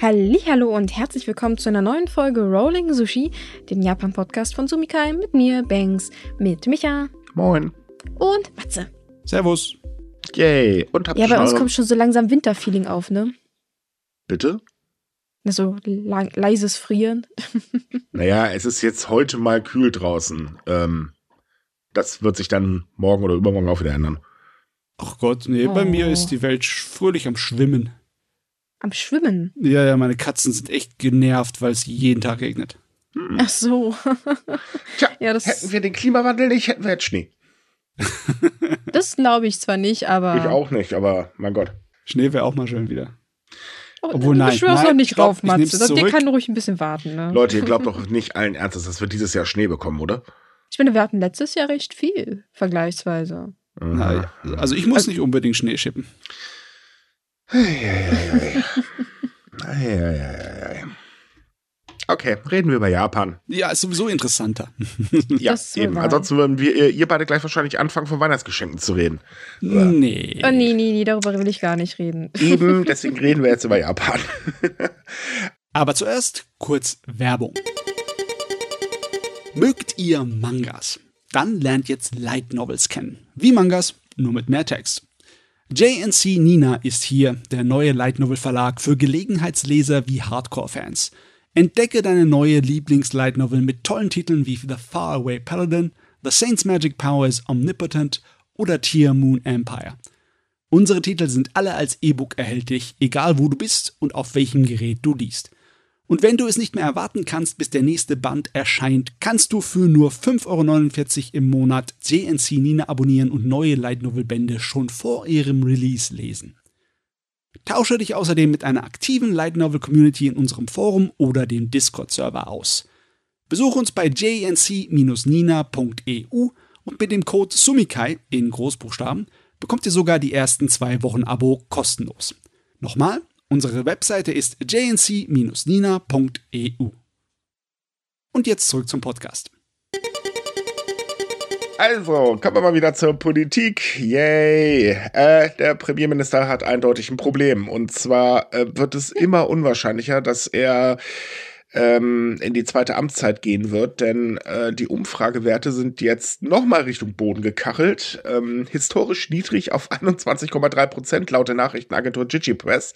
Hallo und herzlich willkommen zu einer neuen Folge Rolling Sushi, dem Japan-Podcast von Sumikai mit mir, Banks, mit Micha Moin. und Matze. Servus. Yay. Und habt Ja, bei uns kommt schon so langsam Winterfeeling auf, ne? Bitte? So lang, leises Frieren. Naja, es ist jetzt heute mal kühl draußen. Ähm, das wird sich dann morgen oder übermorgen auch wieder ändern. Ach Gott, nee, bei Oh. mir ist die Welt fröhlich am Schwimmen. Am Schwimmen. Ja, ja, meine Katzen sind echt genervt, weil es jeden Tag regnet. Ach so. Tja, Ja, das- hätten wir den Klimawandel nicht, hätten wir jetzt Schnee. Das glaube ich zwar nicht, aber. Ich auch nicht, aber mein Gott. Schnee wäre auch mal schön wieder. Oh, Obwohl, du nein, beschwörst nein, noch nicht drauf, Matze. Das- Der zurück. kann ruhig ein bisschen warten, ne? Leute, ihr glaubt doch nicht allen Ernstes, dass wir dieses Jahr Schnee bekommen, oder? Ich finde, wir hatten letztes Jahr recht viel, vergleichsweise. Na, also ich muss nicht unbedingt Schnee schippen. Okay, reden wir über Japan. Ja, ist sowieso interessanter. Ja, eben. wahr. Ansonsten würden wir, ihr, ihr beide gleich wahrscheinlich anfangen, von Weihnachtsgeschenken zu reden. Nee. Oh, nee, nee, nee, darüber will ich gar nicht reden. Eben, deswegen reden wir jetzt über Japan. Aber zuerst kurz Werbung. Mögt ihr Mangas? Dann lernt jetzt Light Novels kennen. Wie Mangas, nur mit mehr Text. JNC Nina ist hier, der neue Light Novel Verlag für Gelegenheitsleser wie Hardcore-Fans. Entdecke deine neue Lieblings-Light Novel mit tollen Titeln wie The Faraway Paladin, The Saint's Magic Power is Omnipotent oder Tier Moon Empire. Unsere Titel sind alle als E-Book erhältlich, egal wo du bist und auf welchem Gerät du liest. Und wenn du es nicht mehr erwarten kannst, bis der nächste Band erscheint, kannst du für nur 5,49 Euro im Monat JNC Nina abonnieren und neue Light Novel Bände schon vor ihrem Release lesen. Tausche dich außerdem mit einer aktiven Light Novel Community in unserem Forum oder dem Discord-Server aus. Besuch uns bei jnc-nina.eu und mit dem Code SUMIKAI in Großbuchstaben bekommt ihr sogar die ersten zwei Wochen Abo kostenlos. Nochmal, unsere Webseite ist jnc-nina.eu. Und jetzt zurück zum Podcast. Also, kommen wir mal wieder zur Politik. Yay. Äh, der Premierminister hat eindeutig ein Problem. Und zwar äh, wird es immer unwahrscheinlicher, dass er ähm, in die zweite Amtszeit gehen wird, denn äh, die Umfragewerte sind jetzt nochmal Richtung Boden gekachelt. Ähm, historisch niedrig auf 21,3 Prozent laut der Nachrichtenagentur Gigi Press.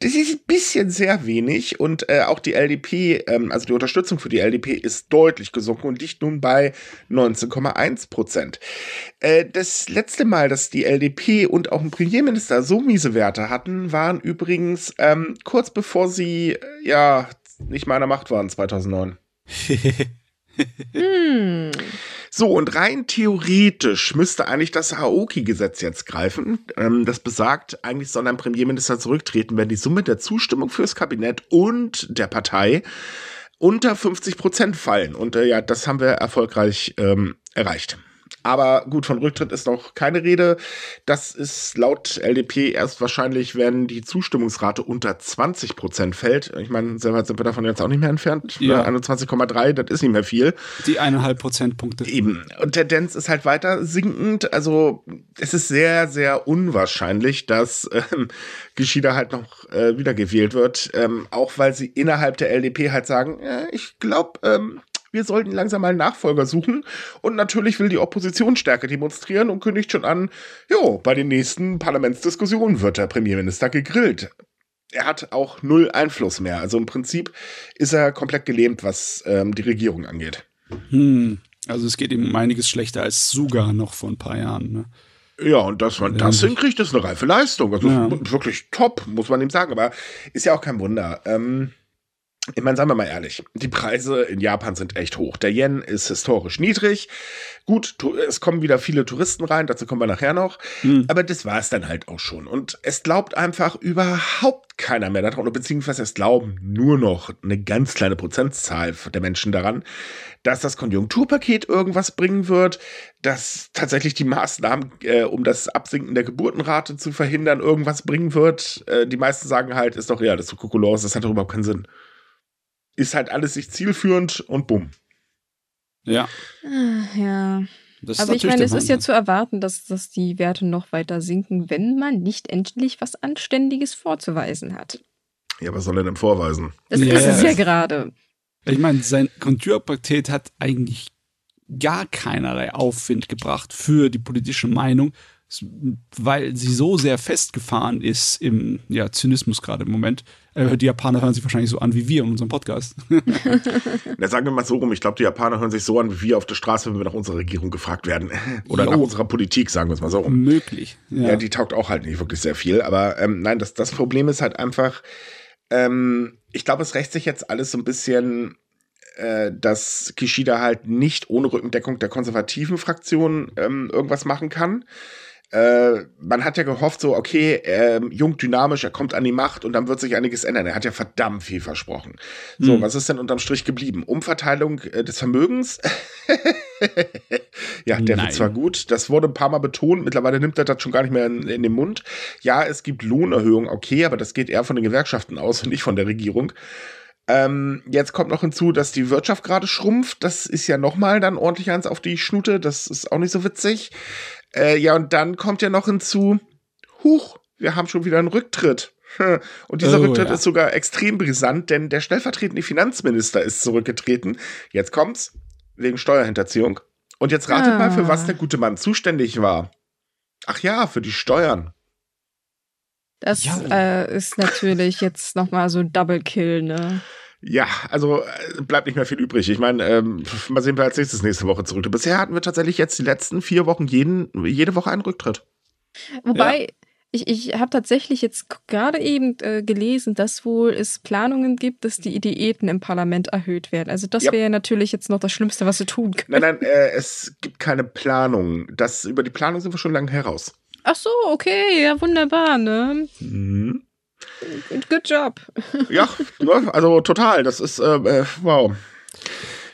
Das ist ein bisschen sehr wenig und äh, auch die LDP, ähm, also die Unterstützung für die LDP ist deutlich gesunken und liegt nun bei 19,1 Prozent. Äh, das letzte Mal, dass die LDP und auch ein Premierminister so miese Werte hatten, waren übrigens ähm, kurz bevor sie, äh, ja, nicht meiner Macht waren, 2009. Hm. So, und rein theoretisch müsste eigentlich das Aoki-Gesetz jetzt greifen. Ähm, das besagt, eigentlich soll ein Premierminister zurücktreten, wenn die Summe der Zustimmung fürs Kabinett und der Partei unter 50 Prozent fallen. Und äh, ja, das haben wir erfolgreich ähm, erreicht. Aber gut, von Rücktritt ist noch keine Rede. Das ist laut LDP erst wahrscheinlich, wenn die Zustimmungsrate unter 20 Prozent fällt. Ich meine, sehr weit sind wir davon jetzt auch nicht mehr entfernt. Ja. 21,3, das ist nicht mehr viel. Die eineinhalb Prozentpunkte. Eben. Und Tendenz ist halt weiter sinkend. Also es ist sehr, sehr unwahrscheinlich, dass ähm, Geschieder halt noch äh, wiedergewählt wird. Ähm, auch weil sie innerhalb der LDP halt sagen, äh, ich glaube, ähm, wir sollten langsam mal einen Nachfolger suchen. Und natürlich will die Opposition Stärke demonstrieren und kündigt schon an, jo, bei den nächsten Parlamentsdiskussionen wird der Premierminister gegrillt. Er hat auch null Einfluss mehr. Also im Prinzip ist er komplett gelähmt, was ähm, die Regierung angeht. Hm. Also es geht ihm um einiges schlechter als Suga noch vor ein paar Jahren. Ne? Ja, und dass man das hinkriegt, ist eine reife Leistung. Also Ja. wirklich top, muss man ihm sagen. Aber ist ja auch kein Wunder. Ähm, ich meine, sagen wir mal ehrlich, die Preise in Japan sind echt hoch. Der Yen ist historisch niedrig. Gut, es kommen wieder viele Touristen rein, dazu kommen wir nachher noch. Hm. Aber das war es dann halt auch schon. Und es glaubt einfach überhaupt keiner mehr daran, oder beziehungsweise es glauben nur noch eine ganz kleine Prozentzahl der Menschen daran, dass das Konjunkturpaket irgendwas bringen wird, dass tatsächlich die Maßnahmen, äh, um das Absinken der Geburtenrate zu verhindern, irgendwas bringen wird. Äh, die meisten sagen halt, ist doch ja, das ist so Kokolos, das hat doch überhaupt keinen Sinn. Ist halt alles nicht zielführend und bumm. Ja. Ah, Ja. Das Aber ich meine, es ist ja zu erwarten, dass, dass die Werte noch weiter sinken, wenn man nicht endlich was Anständiges vorzuweisen hat. Ja, was soll er denn vorweisen? Das Ja, ist es ja. ja gerade. Ich meine, sein Konturpaket hat eigentlich gar keinerlei Aufwind gebracht für die politische Meinung, weil sie so sehr festgefahren ist im ja, Zynismus gerade im Moment. Äh, die Japaner hören sich wahrscheinlich so an wie wir in unserem Podcast. Na, sagen wir mal so rum, ich glaube, die Japaner hören sich so an wie wir auf der Straße, wenn wir nach unserer Regierung gefragt werden. Oder Jo. nach unserer Politik, sagen wir es mal so rum. Möglich. Ja. Ja, die taugt auch halt nicht wirklich sehr viel. Aber ähm, nein, das, das Problem ist halt einfach, ähm, ich glaube, es rächt sich jetzt alles so ein bisschen, äh, dass Kishida halt nicht ohne Rückendeckung der konservativen Fraktion ähm, irgendwas machen kann. Äh, man hat ja gehofft, so, okay, ähm, jung, dynamisch, er kommt an die Macht und dann wird sich einiges ändern. Er hat ja verdammt viel versprochen. So, Hm. was ist denn unterm Strich geblieben? Umverteilung äh, des Vermögens? ja, der Nein. wird zwar gut, das wurde ein paar Mal betont, mittlerweile nimmt er das schon gar nicht mehr in, in den Mund. Ja, es gibt Lohnerhöhungen, okay, aber das geht eher von den Gewerkschaften aus und nicht von der Regierung. Ähm, jetzt kommt noch hinzu, dass die Wirtschaft gerade schrumpft. Das ist ja nochmal dann ordentlich eins auf die Schnute. Das ist auch nicht so witzig. Äh, ja, und dann kommt ja noch hinzu, huch, wir haben schon wieder einen Rücktritt. Hm. Und dieser Oh, Rücktritt ja. ist sogar extrem brisant, denn der stellvertretende Finanzminister ist zurückgetreten. Jetzt kommt's, wegen Steuerhinterziehung. Und jetzt ratet Ah. mal, für was der gute Mann zuständig war. Ach ja, für die Steuern. Das Ja. äh, ist natürlich jetzt nochmal so Double Kill, ne? Ja, also äh, bleibt nicht mehr viel übrig. Ich meine, ähm, mal sehen, wer als nächstes nächste Woche zurück. Bisher hatten wir tatsächlich jetzt die letzten vier Wochen jeden, jede Woche einen Rücktritt. Wobei, ich, ich habe tatsächlich jetzt gerade eben äh, gelesen, dass wohl es Planungen gibt, dass die Diäten im Parlament erhöht werden. Also das Ja. wäre natürlich jetzt noch das Schlimmste, was sie tun können. Nein, nein, äh, es gibt keine Planung. Das, über die Planung sind wir schon lange heraus. Ach so, okay, ja, wunderbar, ne? Mhm. Good, good job. Ja, ne, also total. Das ist, äh, äh, wow.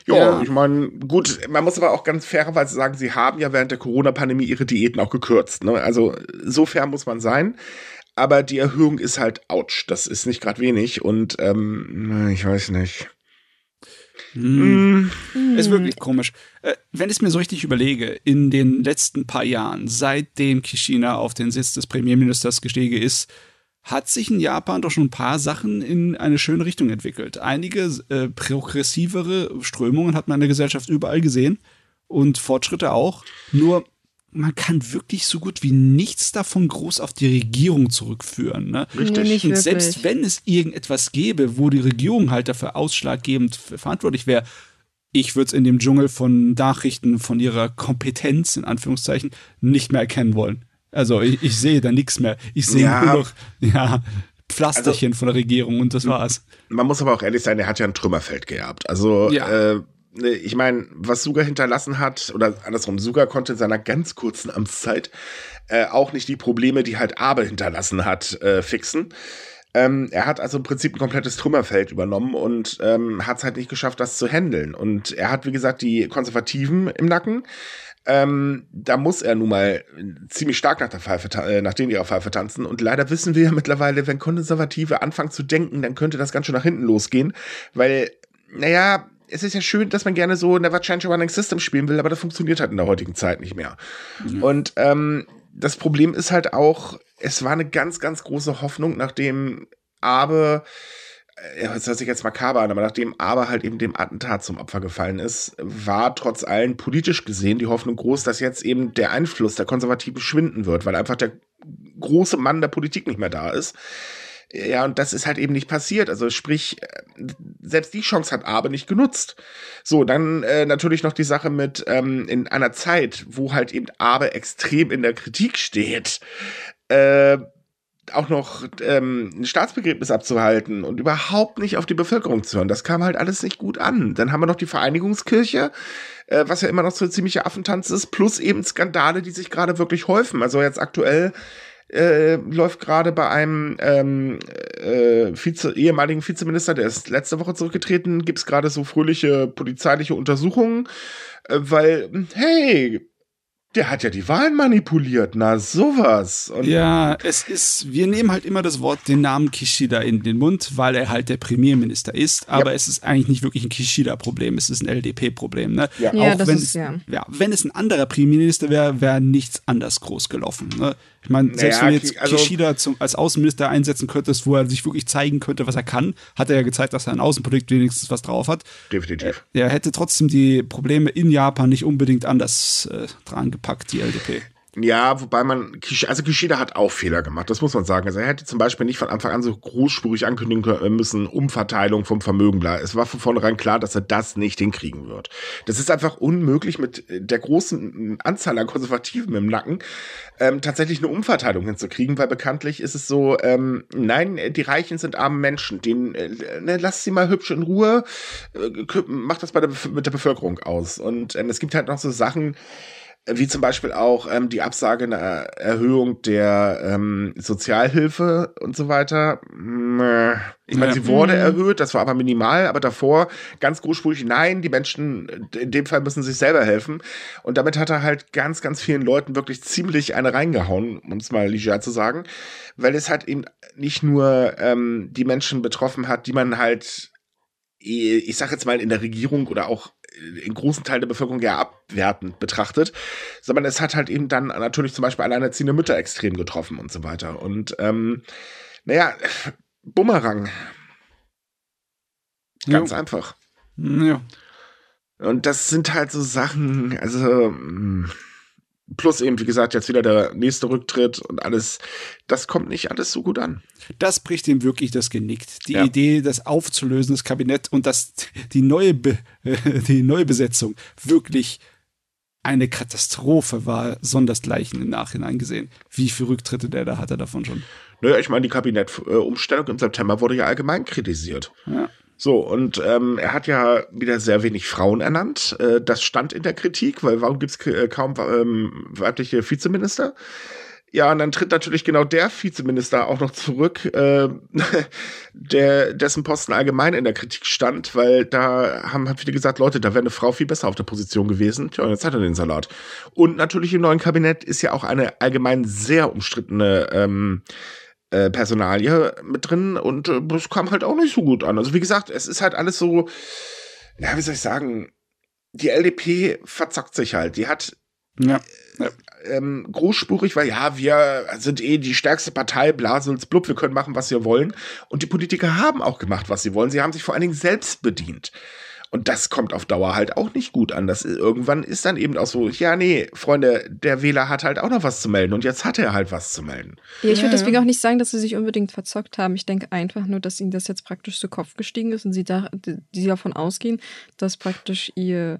Jo, Ja. ich meine, gut, man muss aber auch ganz fairerweise sagen, sie haben ja während der Corona-Pandemie ihre Diäten auch gekürzt. Ne? Also so fair muss man sein. Aber die Erhöhung ist halt, ouch, das ist nicht gerade wenig. Und ähm, ich weiß nicht. Hm. Mm, Ist wirklich komisch. Äh, wenn ich es mir so richtig überlege, in den letzten paar Jahren, seitdem Kishina auf den Sitz des Premierministers gestiegen ist, hat sich in Japan doch schon ein paar Sachen in eine schöne Richtung entwickelt. Einige äh, progressivere Strömungen hat man in der Gesellschaft überall gesehen und Fortschritte auch. Nur man kann wirklich so gut wie nichts davon groß auf die Regierung zurückführen. Ne? Richtig. Und selbst wenn es irgendetwas gäbe, wo die Regierung halt dafür ausschlaggebend verantwortlich wäre, ich würde es in dem Dschungel von Nachrichten von ihrer Kompetenz, in Anführungszeichen, nicht mehr erkennen wollen. Also ich, ich sehe da nichts mehr. Ich sehe Ja. nur noch ja, Pflasterchen von der Regierung und das war's. man muss aber auch ehrlich sein, er hat ja ein Trümmerfeld geerbt. Also, Ja. äh, ne, ich meine, was Suga hinterlassen hat, oder andersrum, Suga konnte in seiner ganz kurzen Amtszeit äh, auch nicht die Probleme, die halt Abe hinterlassen hat, äh, fixen. Ähm, er hat also im Prinzip ein komplettes Trümmerfeld übernommen und ähm, hat es halt nicht geschafft, das zu handeln. Und er hat, wie gesagt, die Konservativen im Nacken. Ähm, da muss er nun mal ziemlich stark nach der Pfeife, äh, nach denen ihrer Pfeife tanzen. Und leider wissen wir ja mittlerweile, wenn Konservative anfangen zu denken, dann könnte das ganz schön nach hinten losgehen. Weil, naja, es ist ja schön, dass man gerne so Never Change a Running System spielen will, aber das funktioniert halt in der heutigen Zeit nicht mehr. Und ähm, das Problem ist halt auch, es war eine ganz, ganz große Hoffnung, nachdem Abe, äh, ja, das hört sich jetzt makaber an, aber nachdem Abe halt eben dem Attentat zum Opfer gefallen ist, war trotz allem politisch gesehen die Hoffnung groß, dass jetzt eben der Einfluss der Konservativen schwinden wird, weil einfach der große Mann der Politik nicht mehr da ist. Ja, und das ist halt eben nicht passiert. Also sprich, äh, selbst die Chance hat Abe nicht genutzt. So, dann äh, natürlich noch die Sache mit ähm, in einer Zeit, wo halt eben Abe extrem in der Kritik steht, äh, auch noch ähm, ein Staatsbegräbnis abzuhalten und überhaupt nicht auf die Bevölkerung zu hören. Das kam halt alles nicht gut an. Dann haben wir noch die Vereinigungskirche, äh, was ja immer noch so ein ziemlicher Affentanz ist, plus eben Skandale, die sich gerade wirklich häufen. Also jetzt aktuell äh, läuft gerade bei einem ähm, äh, Vize, ehemaligen Vizeminister, der ist letzte Woche zurückgetreten, gibt es gerade so fröhliche polizeiliche Untersuchungen, äh, weil, hey, Der hat ja die Wahlen manipuliert, na sowas. Und ja, es ist, wir nehmen halt immer das Wort, den Namen Kishida in den Mund, weil er halt der Premierminister ist, aber ja. es ist eigentlich nicht wirklich ein Kishida-Problem, es ist ein LDP-Problem. Ne? Ja, ja Auch wenn, ist, es, ja. ja. wenn es ein anderer Premierminister wäre, wäre nichts anders groß gelaufen. Ne? Ich meine, selbst naja, wenn du jetzt also, Kishida zum, als Außenminister einsetzen könntest, wo er sich wirklich zeigen könnte, was er kann, hat er ja gezeigt, dass er ein Außenpolitik wenigstens was drauf hat. Definitiv. Er hätte trotzdem die Probleme in Japan nicht unbedingt anders äh, dran gepackt, die LDP. Ja, wobei man, also Kishida hat auch Fehler gemacht, das muss man sagen. Also er hätte zum Beispiel nicht von Anfang an so großspurig ankündigen müssen, Umverteilung vom Vermögen. Es war von vornherein klar, dass er das nicht hinkriegen wird. Das ist einfach unmöglich mit der großen Anzahl an Konservativen im Nacken ähm, tatsächlich eine Umverteilung hinzukriegen, weil bekanntlich ist es so, ähm, nein, die Reichen sind arme Menschen, den äh, ne, lass sie mal hübsch in Ruhe, äh, macht das bei der, mit der Bevölkerung aus. Und ähm, es gibt halt noch so Sachen, wie zum Beispiel auch ähm, die Absage einer Erhöhung der ähm, Sozialhilfe und so weiter. Ich meine, sie wurde mhm. erhöht, das war aber minimal, aber davor ganz großspurig, nein, die Menschen in dem Fall müssen sich selber helfen. Und damit hat er halt ganz, ganz vielen Leuten wirklich ziemlich eine reingehauen, um es mal leger zu sagen, weil es halt eben nicht nur ähm, die Menschen betroffen hat, die man halt, ich sag jetzt mal, in der Regierung oder auch in großen Teilen der Bevölkerung ja abwertend betrachtet, sondern es hat halt eben dann natürlich zum Beispiel alleinerziehende Mütter extrem getroffen und so weiter. Und ähm, naja, Bumerang. Ganz ja. einfach. Ja. Und das sind halt so Sachen, also. Mh hm, Plus eben, wie gesagt, jetzt wieder der nächste Rücktritt und alles. Das kommt nicht alles so gut an. Das bricht ihm wirklich das Genick. Die ja. Idee, das aufzulösen, das Kabinett und das, die neue, Be die neue Besetzung wirklich eine Katastrophe war, sondersgleichen im Nachhinein gesehen. Wie viele Rücktritte der da hatte davon schon? Naja, ich meine, die Kabinettumstellung im September wurde ja allgemein kritisiert. Ja. So, und ähm, er hat ja wieder sehr wenig Frauen ernannt. Äh, das stand in der Kritik, weil warum gibt es äh, kaum ähm, weibliche Vizeminister? Ja, und dann tritt natürlich genau der Vizeminister auch noch zurück, äh, der, dessen Posten allgemein in der Kritik stand, weil da haben halt viele gesagt, Leute, da wäre eine Frau viel besser auf der Position gewesen. Tja, und jetzt hat er den Salat. Und natürlich im neuen Kabinett ist ja auch eine allgemein sehr umstrittene ähm, äh, Personalie mit drin und äh, das kam halt auch nicht so gut an. Also wie gesagt, es ist halt alles so, ja, wie soll ich sagen, die LDP verzockt sich halt. Die hat ja. ja. Ähm, großspurig, weil ja, wir sind eh die stärkste Partei, Blasels, blub, wir können machen, was wir wollen. Und die Politiker haben auch gemacht, was sie wollen. Sie haben sich vor allen Dingen selbst bedient. Und das kommt auf Dauer halt auch nicht gut an. Das irgendwann ist dann eben auch so, ja, nee, Freunde, der Wähler hat halt auch noch was zu melden und jetzt hat er halt was zu melden. Ja, ich würde deswegen auch nicht sagen, dass sie sich unbedingt verzockt haben. Ich denke einfach nur, dass ihnen das jetzt praktisch zu Kopf gestiegen ist und sie da, die davon ausgehen, dass praktisch ihr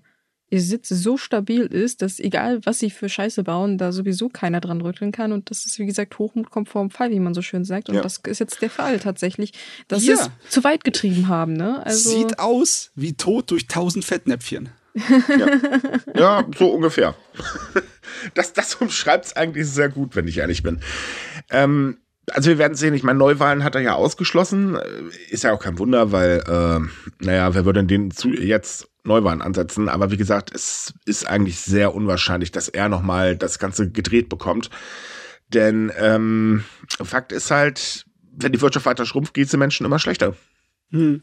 ihr Sitz so stabil ist, dass egal was sie für Scheiße bauen, da sowieso keiner dran rütteln kann. Und das ist, wie gesagt, Hochmut kommt vor dem Fall, wie man so schön sagt. Und ja. das ist jetzt der Fall tatsächlich, dass ja. sie es zu weit getrieben haben. Ne? Also Sieht aus wie tot durch tausend Fettnäpfchen. ja. ja, so ungefähr. Das, das umschreibt es eigentlich sehr gut, wenn ich ehrlich bin. Ähm, also wir werden sehen, ich meine, Neuwahlen hat er ja ausgeschlossen. Ist ja auch kein Wunder, weil, äh, naja, wer würde denn den zu jetzt Neuwahlen ansetzen? Aber wie gesagt, es ist eigentlich sehr unwahrscheinlich, dass er nochmal das Ganze gedreht bekommt. Denn ähm, Fakt ist halt, wenn die Wirtschaft weiter schrumpft, geht es den Menschen immer schlechter. Hm.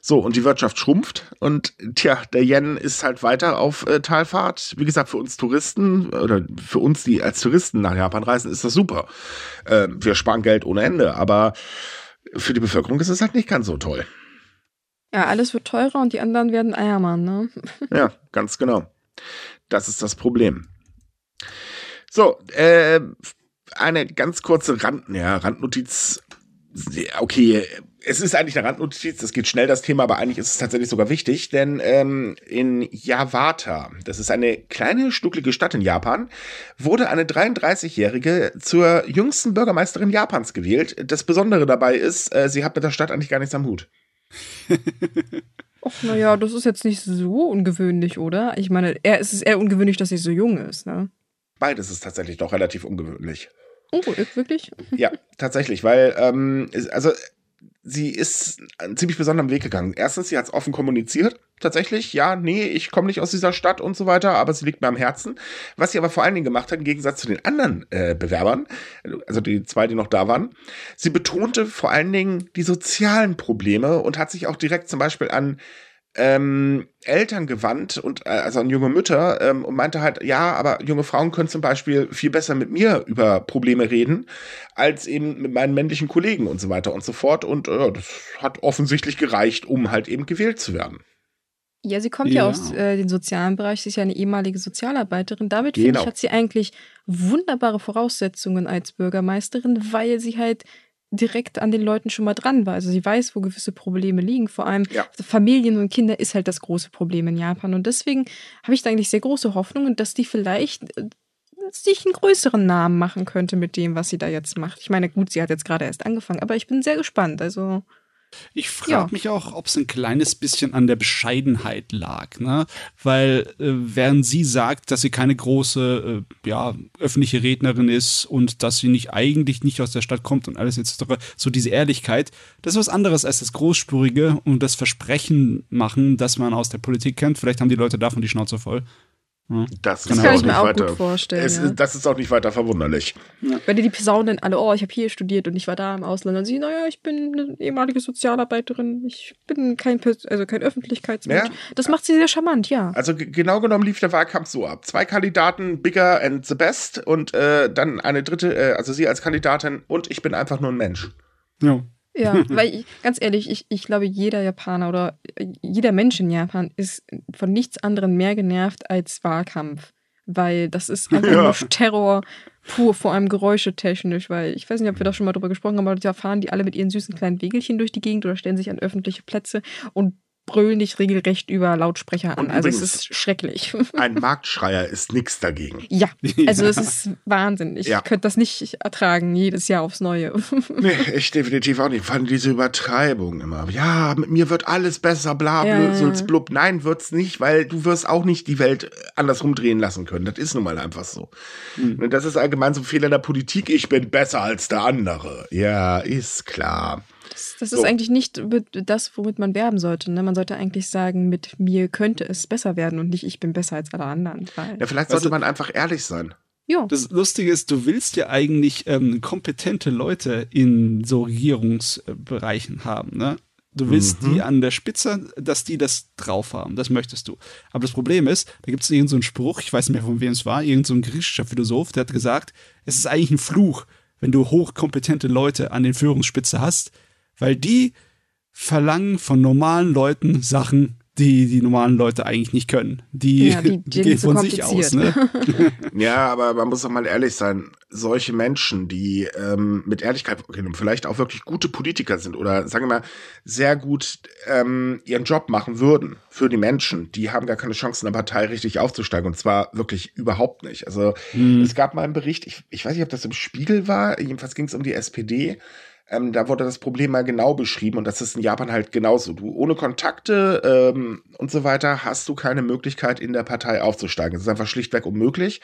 So, und die Wirtschaft schrumpft und tja, der Yen ist halt weiter auf äh, Talfahrt. Wie gesagt, für uns Touristen oder für uns, die als Touristen nach Japan reisen, ist das super. Äh, wir sparen Geld ohne Ende, aber für die Bevölkerung ist es halt nicht ganz so toll. Ja, alles wird teurer und die anderen werden ärmer, ne? ja, ganz genau. Das ist das Problem. So, äh, eine ganz kurze Rand, ja, Randnotiz. Okay, es ist eigentlich eine Randnotiz, das geht schnell das Thema, aber eigentlich ist es tatsächlich sogar wichtig, denn ähm, in Yawata, das ist eine kleine, stucklige Stadt in Japan, wurde eine 33-Jährige zur jüngsten Bürgermeisterin Japans gewählt. Das Besondere dabei ist, äh, sie hat mit der Stadt eigentlich gar nichts am Hut. Ach, naja, das ist jetzt nicht so ungewöhnlich, oder? Ich meine, er, es ist eher ungewöhnlich, dass sie so jung ist, ne? Beides ist tatsächlich doch relativ ungewöhnlich. Oh, wirklich? Ja, tatsächlich, weil, ähm, also sie ist einen ziemlich besonderen Weg gegangen. Erstens, sie hat es offen kommuniziert. Tatsächlich, ja, nee, ich komme nicht aus dieser Stadt und so weiter, aber sie liegt mir am Herzen. Was sie aber vor allen Dingen gemacht hat, im Gegensatz zu den anderen äh, Bewerbern, also die zwei, die noch da waren, sie betonte vor allen Dingen die sozialen Probleme und hat sich auch direkt zum Beispiel an ähm, Eltern gewandt und äh, also an junge Mütter ähm, und meinte halt, ja, aber junge Frauen können zum Beispiel viel besser mit mir über Probleme reden, als eben mit meinen männlichen Kollegen und so weiter und so fort. Und äh, das hat offensichtlich gereicht, um halt eben gewählt zu werden. Ja, sie kommt ja, ja aus äh, dem sozialen Bereich, sie ist ja eine ehemalige Sozialarbeiterin. Damit, genau. finde ich, hat sie eigentlich wunderbare Voraussetzungen als Bürgermeisterin, weil sie halt direkt an den Leuten schon mal dran war. Also sie weiß, wo gewisse Probleme liegen. Vor allem ja. Familien und Kinder ist halt das große Problem in Japan. Und deswegen habe ich da eigentlich sehr große Hoffnung, dass die vielleicht äh, sich einen größeren Namen machen könnte mit dem, was sie da jetzt macht. Ich meine, gut, sie hat jetzt gerade erst angefangen, aber ich bin sehr gespannt. Also ich frage ja. mich auch, ob es ein kleines bisschen an der Bescheidenheit lag, ne? Weil äh, während sie sagt, dass sie keine große, äh, ja, öffentliche Rednerin ist und dass sie nicht eigentlich nicht aus der Stadt kommt und alles etc., so diese Ehrlichkeit, das ist was anderes als das Großspurige und das Versprechen machen, dass man aus der Politik kennt. Vielleicht haben die Leute davon die Schnauze voll. Das, das kann ich mir auch weiter, gut vorstellen. Es, ja. Das ist auch nicht weiter verwunderlich. Ja. Wenn die Posaunen alle, oh, ich habe hier studiert und ich war da im Ausland, dann sie, naja, ich bin eine ehemalige Sozialarbeiterin, ich bin kein, also kein Öffentlichkeitsmensch. Ja. Das macht sie sehr charmant, ja. Also genau genommen lief der Wahlkampf so ab. Zwei Kandidaten, Bigger and the Best und äh, dann eine dritte, äh, also sie als Kandidatin und ich bin einfach nur ein Mensch. Ja. Ja, weil ich, ganz ehrlich, ich, ich glaube, jeder Japaner oder jeder Mensch in Japan ist von nichts anderem mehr genervt als Wahlkampf. Weil das ist einfach ja. nur Terror pur, vor allem geräuschetechnisch, weil ich weiß nicht, ob wir da schon mal drüber gesprochen haben, aber da fahren die alle mit ihren süßen kleinen Wegelchen durch die Gegend oder stellen sich an öffentliche Plätze und brüllen dich regelrecht über Lautsprecher an. Und also es ist schrecklich. Ein Marktschreier ist nichts dagegen. Ja, also es ist Wahnsinn. Ich ja. könnte das nicht ertragen, jedes Jahr aufs Neue. nee, ich definitiv auch nicht. Vor allem diese Übertreibung immer. Ja, mit mir wird alles besser, bla, ja. blöd, blub. Nein, wird's nicht, weil du wirst auch nicht die Welt andersrum drehen lassen können. Das ist nun mal einfach so. Mhm. Und das ist allgemein so ein Fehler in der Politik. Ich bin besser als der andere. Ja, ist klar. Das, das so. ist eigentlich nicht das, womit man werben sollte. Ne? Man sollte eigentlich sagen, mit mir könnte es besser werden und nicht ich bin besser als alle anderen. ja, vielleicht sollte also, man einfach ehrlich sein. Ja. Das Lustige ist, du willst ja eigentlich ähm, kompetente Leute in so Regierungsbereichen haben, ne? Du willst mhm. die an der Spitze, dass die das drauf haben. Das möchtest du. Aber das Problem ist, da gibt es irgendeinen so Spruch, ich weiß nicht mehr von wem es war, irgendein so griechischer Philosoph, der hat gesagt, es ist eigentlich ein Fluch, wenn du hochkompetente Leute an den Führungsspitze hast, weil die verlangen von normalen Leuten Sachen, die die normalen Leute eigentlich nicht können. Die, ja, die, die gehen von sich aus. Ne? ja, aber man muss doch mal ehrlich sein. Solche Menschen, die ähm, mit Ehrlichkeit vielleicht auch wirklich gute Politiker sind oder sagen wir mal sehr gut ähm, ihren Job machen würden für die Menschen, die haben gar keine Chance in der Partei richtig aufzusteigen und zwar wirklich überhaupt nicht. Also hm. es gab mal einen Bericht, ich, ich weiß nicht, ob das im Spiegel war, jedenfalls ging es um die SPD ähm, da wurde das Problem mal genau beschrieben und das ist in Japan halt genauso. Du ohne Kontakte ähm, und so weiter hast du keine Möglichkeit in der Partei aufzusteigen. Das ist einfach schlichtweg unmöglich.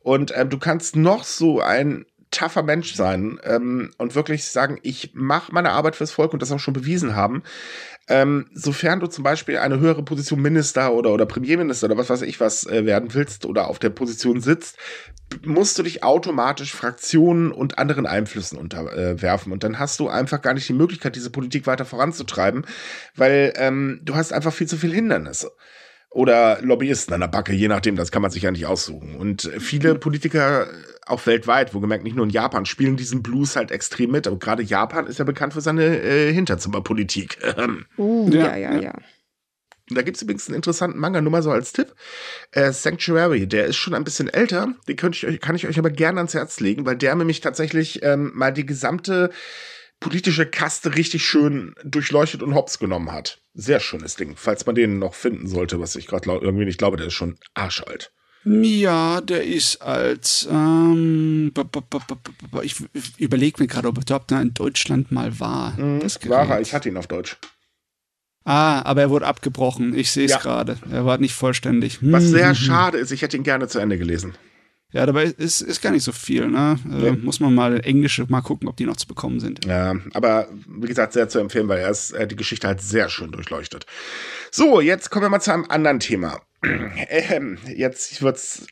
Und ähm, du kannst noch so ein tougher Mensch sein ähm, und wirklich sagen, ich mache meine Arbeit fürs Volk und das auch schon bewiesen haben. Ähm, sofern du zum Beispiel eine höhere Position Minister oder, oder Premierminister oder was weiß ich was äh, werden willst oder auf der Position sitzt, musst du dich automatisch Fraktionen und anderen Einflüssen unterwerfen. Äh, und dann hast du einfach gar nicht die Möglichkeit, diese Politik weiter voranzutreiben, weil ähm, du hast einfach viel zu viele Hindernisse oder Lobbyisten an der Backe, je nachdem, das kann man sich ja nicht aussuchen. Und viele. Politiker, auch weltweit, wo gemerkt, nicht nur in Japan, spielen diesen Blues halt extrem mit. Aber gerade Japan ist ja bekannt für seine äh, Hinterzimmerpolitik. Uh, ja, ja, ja. ja. Da gibt es übrigens einen interessanten Manga, nur mal so als Tipp. Äh, Sanctuary, der ist schon ein bisschen älter. Den könnte ich euch, kann ich euch aber gerne ans Herz legen, weil der nämlich tatsächlich ähm, mal die gesamte politische Kaste richtig schön durchleuchtet und hops genommen hat. Sehr schönes Ding, falls man den noch finden sollte, was ich gerade irgendwie nicht glaube, der ist schon arschalt. Ja, der ist als, ähm, ich überlege mir gerade, ob er überhaupt in Deutschland mal war. Mhm, war er, ich hatte ihn auf Deutsch. Ah, aber er wurde abgebrochen. Ich sehe es ja. gerade. Er war nicht vollständig. Was sehr mhm. schade ist, ich hätte ihn gerne zu Ende gelesen. Ja, dabei ist, ist gar nicht so viel, ne? Äh, Muss man mal Englische mal gucken, ob die noch zu bekommen sind. Ja, aber wie gesagt, sehr zu empfehlen, weil er ist äh, die Geschichte halt sehr schön durchleuchtet. So, jetzt kommen wir mal zu einem anderen Thema. Ähm, jetzt wird's.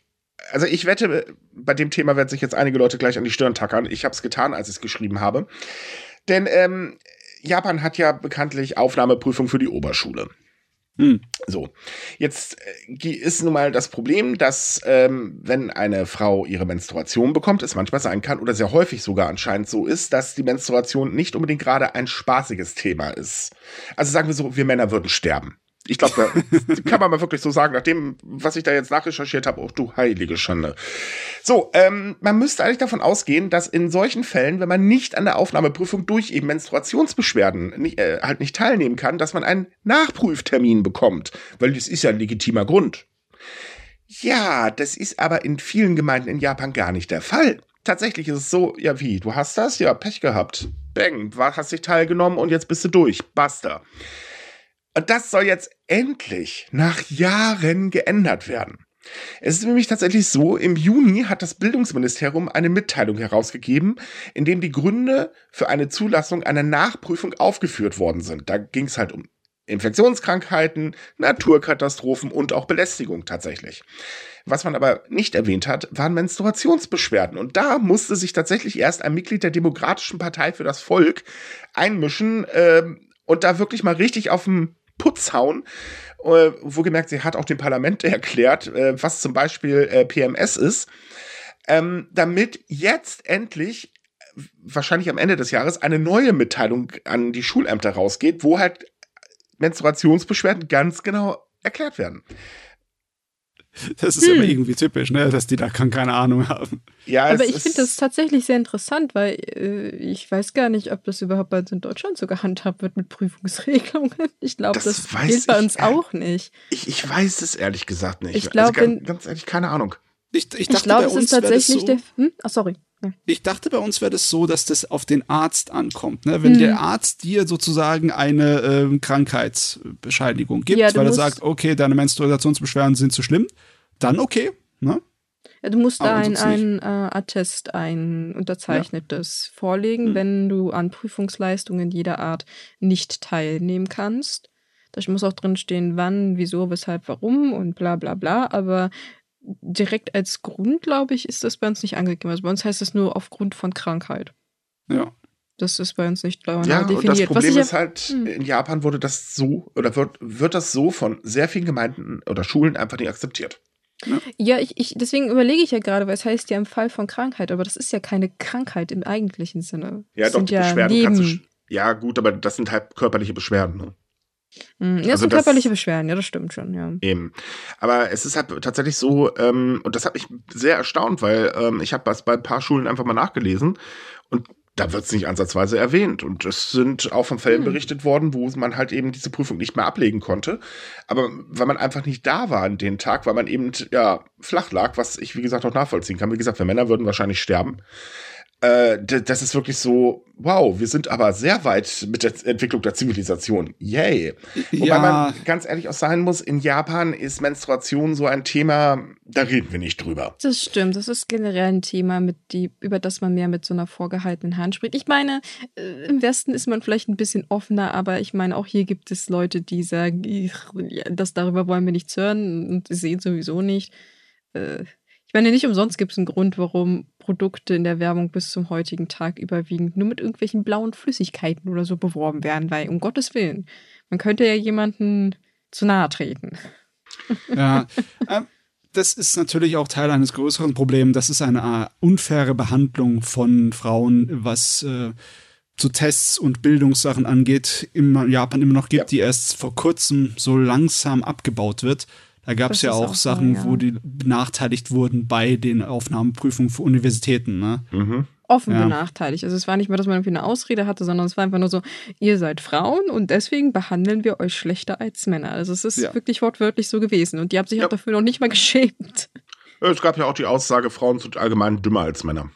Also ich wette, bei dem Thema werden sich jetzt einige Leute gleich an die Stirn tackern. Ich habe es getan, als ich es geschrieben habe. Denn ähm, Japan hat ja bekanntlich Aufnahmeprüfung für die Oberschule. Hm. So, jetzt äh, ist nun mal das Problem, dass ähm, wenn eine Frau ihre Menstruation bekommt, es manchmal sein kann oder sehr häufig sogar anscheinend so ist, dass die Menstruation nicht unbedingt gerade ein spaßiges Thema ist. Also sagen wir so, wir Männer würden sterben. Ich glaube, kann man mal wirklich so sagen, nachdem, was ich da jetzt nachrecherchiert habe, auch du heilige Schande. So, ähm, man müsste eigentlich davon ausgehen, dass in solchen Fällen, wenn man nicht an der Aufnahmeprüfung durch eben Menstruationsbeschwerden nicht, äh, halt nicht teilnehmen kann, dass man einen Nachprüftermin bekommt, weil das ist ja ein legitimer Grund. Ja, das ist aber in vielen Gemeinden in Japan gar nicht der Fall. Tatsächlich ist es so, ja wie, du hast das? Ja, Pech gehabt. Bang, hast dich teilgenommen und jetzt bist du durch. Basta. Und das soll jetzt endlich nach Jahren geändert werden. Es ist nämlich tatsächlich so, im Juni hat das Bildungsministerium eine Mitteilung herausgegeben, in dem die Gründe für eine Zulassung einer Nachprüfung aufgeführt worden sind. Da ging es halt um Infektionskrankheiten, Naturkatastrophen und auch Belästigung tatsächlich. Was man aber nicht erwähnt hat, waren Menstruationsbeschwerden. Und da musste sich tatsächlich erst ein Mitglied der Demokratischen Partei für das Volk einmischen äh, und da wirklich mal richtig auf dem Putz hauen. Äh, wohlgemerkt, sie hat auch dem Parlament erklärt, äh, was zum Beispiel äh, PMS ist, ähm, damit jetzt endlich wahrscheinlich am Ende des Jahres eine neue Mitteilung an die Schulämter rausgeht, wo halt Menstruationsbeschwerden ganz genau erklärt werden. Das ist hm. immer irgendwie typisch, ne? dass die da keine Ahnung haben. Ja, aber ich finde das tatsächlich sehr interessant, weil äh, ich weiß gar nicht, ob das überhaupt bei uns in Deutschland so gehandhabt wird mit Prüfungsregelungen. Ich glaube, das, das gilt bei uns auch nicht. Ich, ich weiß es ehrlich gesagt nicht. Ich glaube, also, ganz, ganz, ehrlich, keine Ahnung. Ich, ich, ich glaube, es ist tatsächlich so, der. Hm? Ach, sorry. Ich dachte, bei uns wäre das so, dass das auf den Arzt ankommt. Ne? Wenn hm. der Arzt dir sozusagen eine äh, Krankheitsbescheinigung gibt, ja, weil er sagt, okay, deine Menstruationsbeschwerden sind zu schlimm, dann okay. Ne? Ja, du musst da ein, ein äh, Attest, ein unterzeichnetes ja. vorlegen, hm. wenn du an Prüfungsleistungen jeder Art nicht teilnehmen kannst. Da muss auch drin stehen, wann, wieso, weshalb, warum und bla bla bla. Aber direkt als Grund, glaube ich, ist das bei uns nicht angegeben. Also bei uns heißt es nur aufgrund von Krankheit. Ja. Das ist bei uns nicht klar ja, definiert. Und das Problem ist halt, hm. in Japan wurde das so, oder wird, wird das so von sehr vielen Gemeinden oder Schulen einfach nicht akzeptiert. Ja, ja ich, ich, deswegen überlege ich ja gerade, weil es heißt ja im Fall von Krankheit, aber das ist ja keine Krankheit im eigentlichen Sinne. Ja, das doch, die ja Beschwerden kannst du. Ja, gut, aber das sind halt körperliche Beschwerden. Ne? Hm, ja, also sind das, körperliche Beschwerden, ja, das stimmt schon, ja. Eben. Aber es ist halt tatsächlich so, ähm, und das hat mich sehr erstaunt, weil ähm, ich habe das bei ein paar Schulen einfach mal nachgelesen und da wird es nicht ansatzweise erwähnt. Und es sind auch von Fällen hm. berichtet worden, wo man halt eben diese Prüfung nicht mehr ablegen konnte. Aber weil man einfach nicht da war an dem Tag, weil man eben ja flach lag, was ich wie gesagt auch nachvollziehen kann. Wie gesagt, wir Männer würden wahrscheinlich sterben. Äh, das ist wirklich so, wow, wir sind aber sehr weit mit der Entwicklung der Zivilisation. Yay. Wobei ja. man ganz ehrlich auch sein muss, in Japan ist Menstruation so ein Thema, da reden wir nicht drüber. Das stimmt, das ist generell ein Thema, mit die, über das man mehr mit so einer vorgehaltenen Hand spricht. Ich meine, äh, im Westen ist man vielleicht ein bisschen offener, aber ich meine, auch hier gibt es Leute, die sagen, das darüber wollen wir nichts hören und sehen sowieso nicht. Äh, ich meine, nicht umsonst gibt es einen Grund, warum Produkte in der Werbung bis zum heutigen Tag überwiegend nur mit irgendwelchen blauen Flüssigkeiten oder so beworben werden, weil um Gottes Willen, man könnte ja jemanden zu nahe treten. Ja, äh, das ist natürlich auch Teil eines größeren Problems. Das ist eine unfaire Behandlung von Frauen, was äh, zu Tests und Bildungssachen angeht, in Japan immer noch gibt, ja. die erst vor kurzem so langsam abgebaut wird. Da gab es ja auch, auch Sachen, so, ja. wo die benachteiligt wurden bei den Aufnahmeprüfungen für Universitäten. Ne? Mhm. Offen ja. benachteiligt. Also es war nicht mehr, dass man irgendwie eine Ausrede hatte, sondern es war einfach nur so, ihr seid Frauen und deswegen behandeln wir euch schlechter als Männer. Also es ist ja. wirklich wortwörtlich so gewesen. Und die haben sich auch dafür noch nicht mal geschämt. Es gab ja auch die Aussage, Frauen sind allgemein dümmer als Männer.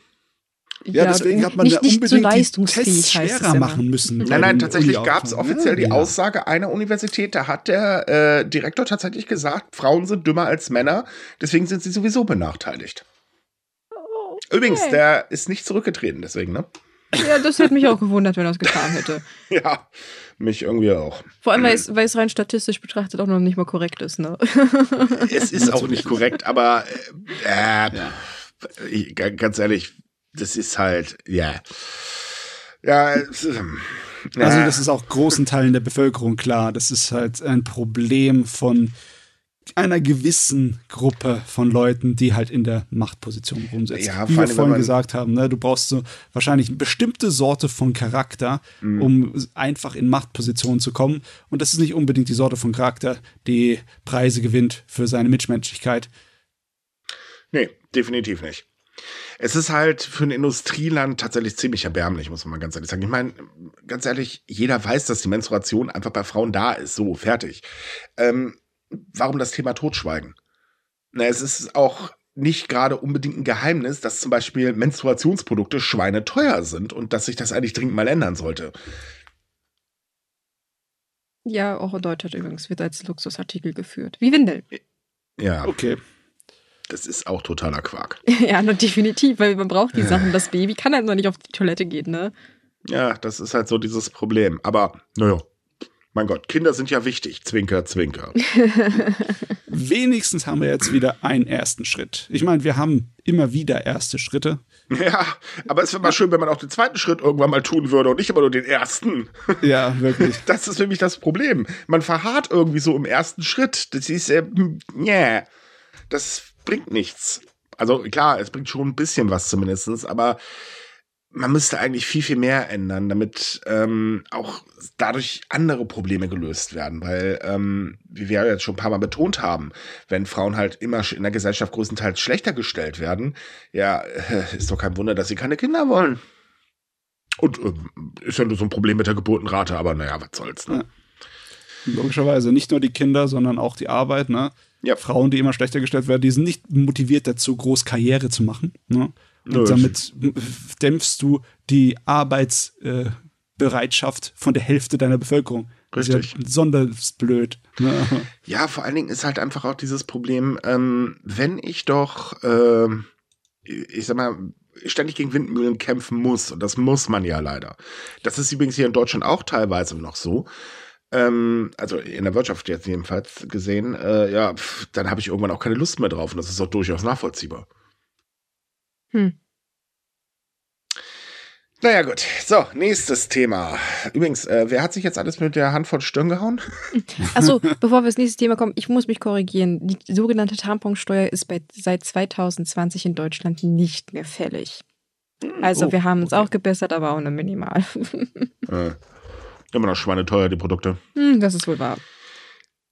Ja, deswegen hat man nicht, da unbedingt die Tests schwerer machen müssen. Nein, nein, tatsächlich gab es offiziell ja, die Aussage einer Universität, da hat der äh, Direktor tatsächlich gesagt, Frauen sind dümmer als Männer, deswegen sind sie sowieso benachteiligt. Übrigens, Hey. der ist nicht zurückgetreten, deswegen, ne? Ja, das hätte mich auch gewundert, wenn er es getan hätte. Ja, mich irgendwie auch. Vor allem, weil es, weil es rein statistisch betrachtet auch noch nicht mal korrekt ist, ne? Es ist auch nicht korrekt, aber äh, äh, Ja. ich, ga- ganz ehrlich, das ist halt, ja. Ja, es ist, ähm, Also ja. das ist auch großen Teilen der Bevölkerung klar. Das ist halt ein Problem von einer gewissen Gruppe von Leuten, die halt in der Machtposition rumsitzen. Ja, Wie wir vorhin gesagt haben, ne, du brauchst so wahrscheinlich eine bestimmte Sorte von Charakter, Mhm. um einfach in Machtpositionen zu kommen. Und das ist nicht unbedingt die Sorte von Charakter, die Preise gewinnt für seine Mitmenschlichkeit. Nee, definitiv nicht. Es ist halt für ein Industrieland tatsächlich ziemlich erbärmlich, muss man mal ganz ehrlich sagen. Ich meine, ganz ehrlich, jeder weiß, dass die Menstruation einfach bei Frauen da ist. So, fertig. Ähm, warum das Thema Totschweigen? Na, es ist auch nicht gerade unbedingt ein Geheimnis, dass zum Beispiel Menstruationsprodukte schweineteuer sind und dass sich das eigentlich dringend mal ändern sollte. Ja, auch in Deutschland übrigens wird als Luxusartikel geführt. Wie Windeln. Ja, Okay. Das ist auch totaler Quark. ja, nur definitiv, weil man braucht die Sachen. Das Baby kann halt noch nicht auf die Toilette gehen, ne? Ja, das ist halt so dieses Problem. Aber, naja, mein Gott, Kinder sind ja wichtig. Zwinker, zwinker. Wenigstens haben wir jetzt wieder einen ersten Schritt. Ich meine, wir haben immer wieder erste Schritte. Ja, aber es wäre mal schön, wenn man auch den zweiten Schritt irgendwann mal tun würde und nicht immer nur den ersten. Ja, wirklich. Das ist nämlich das Problem. Man verharrt irgendwie so im ersten Schritt. Das ist, äh, yeah. Das bringt nichts. Also klar, es bringt schon ein bisschen was zumindestens, aber man müsste eigentlich viel, viel mehr ändern, damit ähm, auch dadurch andere Probleme gelöst werden. Weil, ähm, wie wir ja jetzt schon ein paar Mal betont haben, wenn Frauen halt immer in der Gesellschaft größtenteils schlechter gestellt werden, ja, äh, ist doch kein Wunder, dass sie keine Kinder wollen. Und ähm, ist ja nur so ein Problem mit der Geburtenrate, aber naja, was soll's, ne? Logischerweise nicht nur die Kinder, sondern auch die Arbeit. Ne? Ja. Frauen, die immer schlechter gestellt werden, die sind nicht motiviert dazu, groß Karriere zu machen. Ne? Und Nö, damit dämpfst du die Arbeitsbereitschaft von der Hälfte deiner Bevölkerung. Richtig. Ja besonders blöd. Ne? Ja, vor allen Dingen ist halt einfach auch dieses Problem, ähm, wenn ich doch, ähm, ich sag mal, ständig gegen Windmühlen kämpfen muss, und das muss man ja leider. Das ist übrigens hier in Deutschland auch teilweise noch so. Ähm, also in der Wirtschaft jetzt jedenfalls gesehen, äh, ja, pf, dann habe ich irgendwann auch keine Lust mehr drauf und das ist auch durchaus nachvollziehbar. Hm. Naja, gut. So, nächstes Thema. Übrigens, äh, wer hat sich jetzt alles mit der Hand vor die Stirn gehauen? Achso, bevor wir ins nächste Thema kommen, ich muss mich korrigieren. Die sogenannte Tamponsteuer ist bei, seit 2020 in Deutschland nicht mehr fällig. Also Oh, wir haben uns okay. auch gebessert, aber auch nur minimal. Immer noch schweineteuer, die Produkte. Hm, das ist wohl wahr.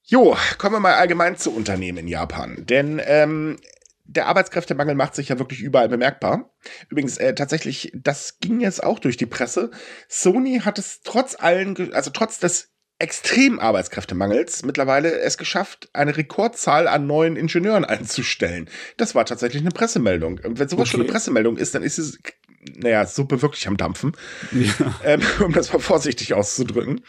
Jo, kommen wir mal allgemein zu Unternehmen in Japan. Denn ähm, der Arbeitskräftemangel macht sich ja wirklich überall bemerkbar. Übrigens, äh, tatsächlich, das ging jetzt auch durch die Presse. Sony hat es trotz allen, also trotz des extremen Arbeitskräftemangels mittlerweile es geschafft, eine Rekordzahl an neuen Ingenieuren einzustellen. Das war tatsächlich eine Pressemeldung. Und wenn sowas schon eine Okay. Pressemeldung ist, dann ist es, naja, Suppe wirklich am Dampfen Ja. ähm, um das mal vorsichtig auszudrücken.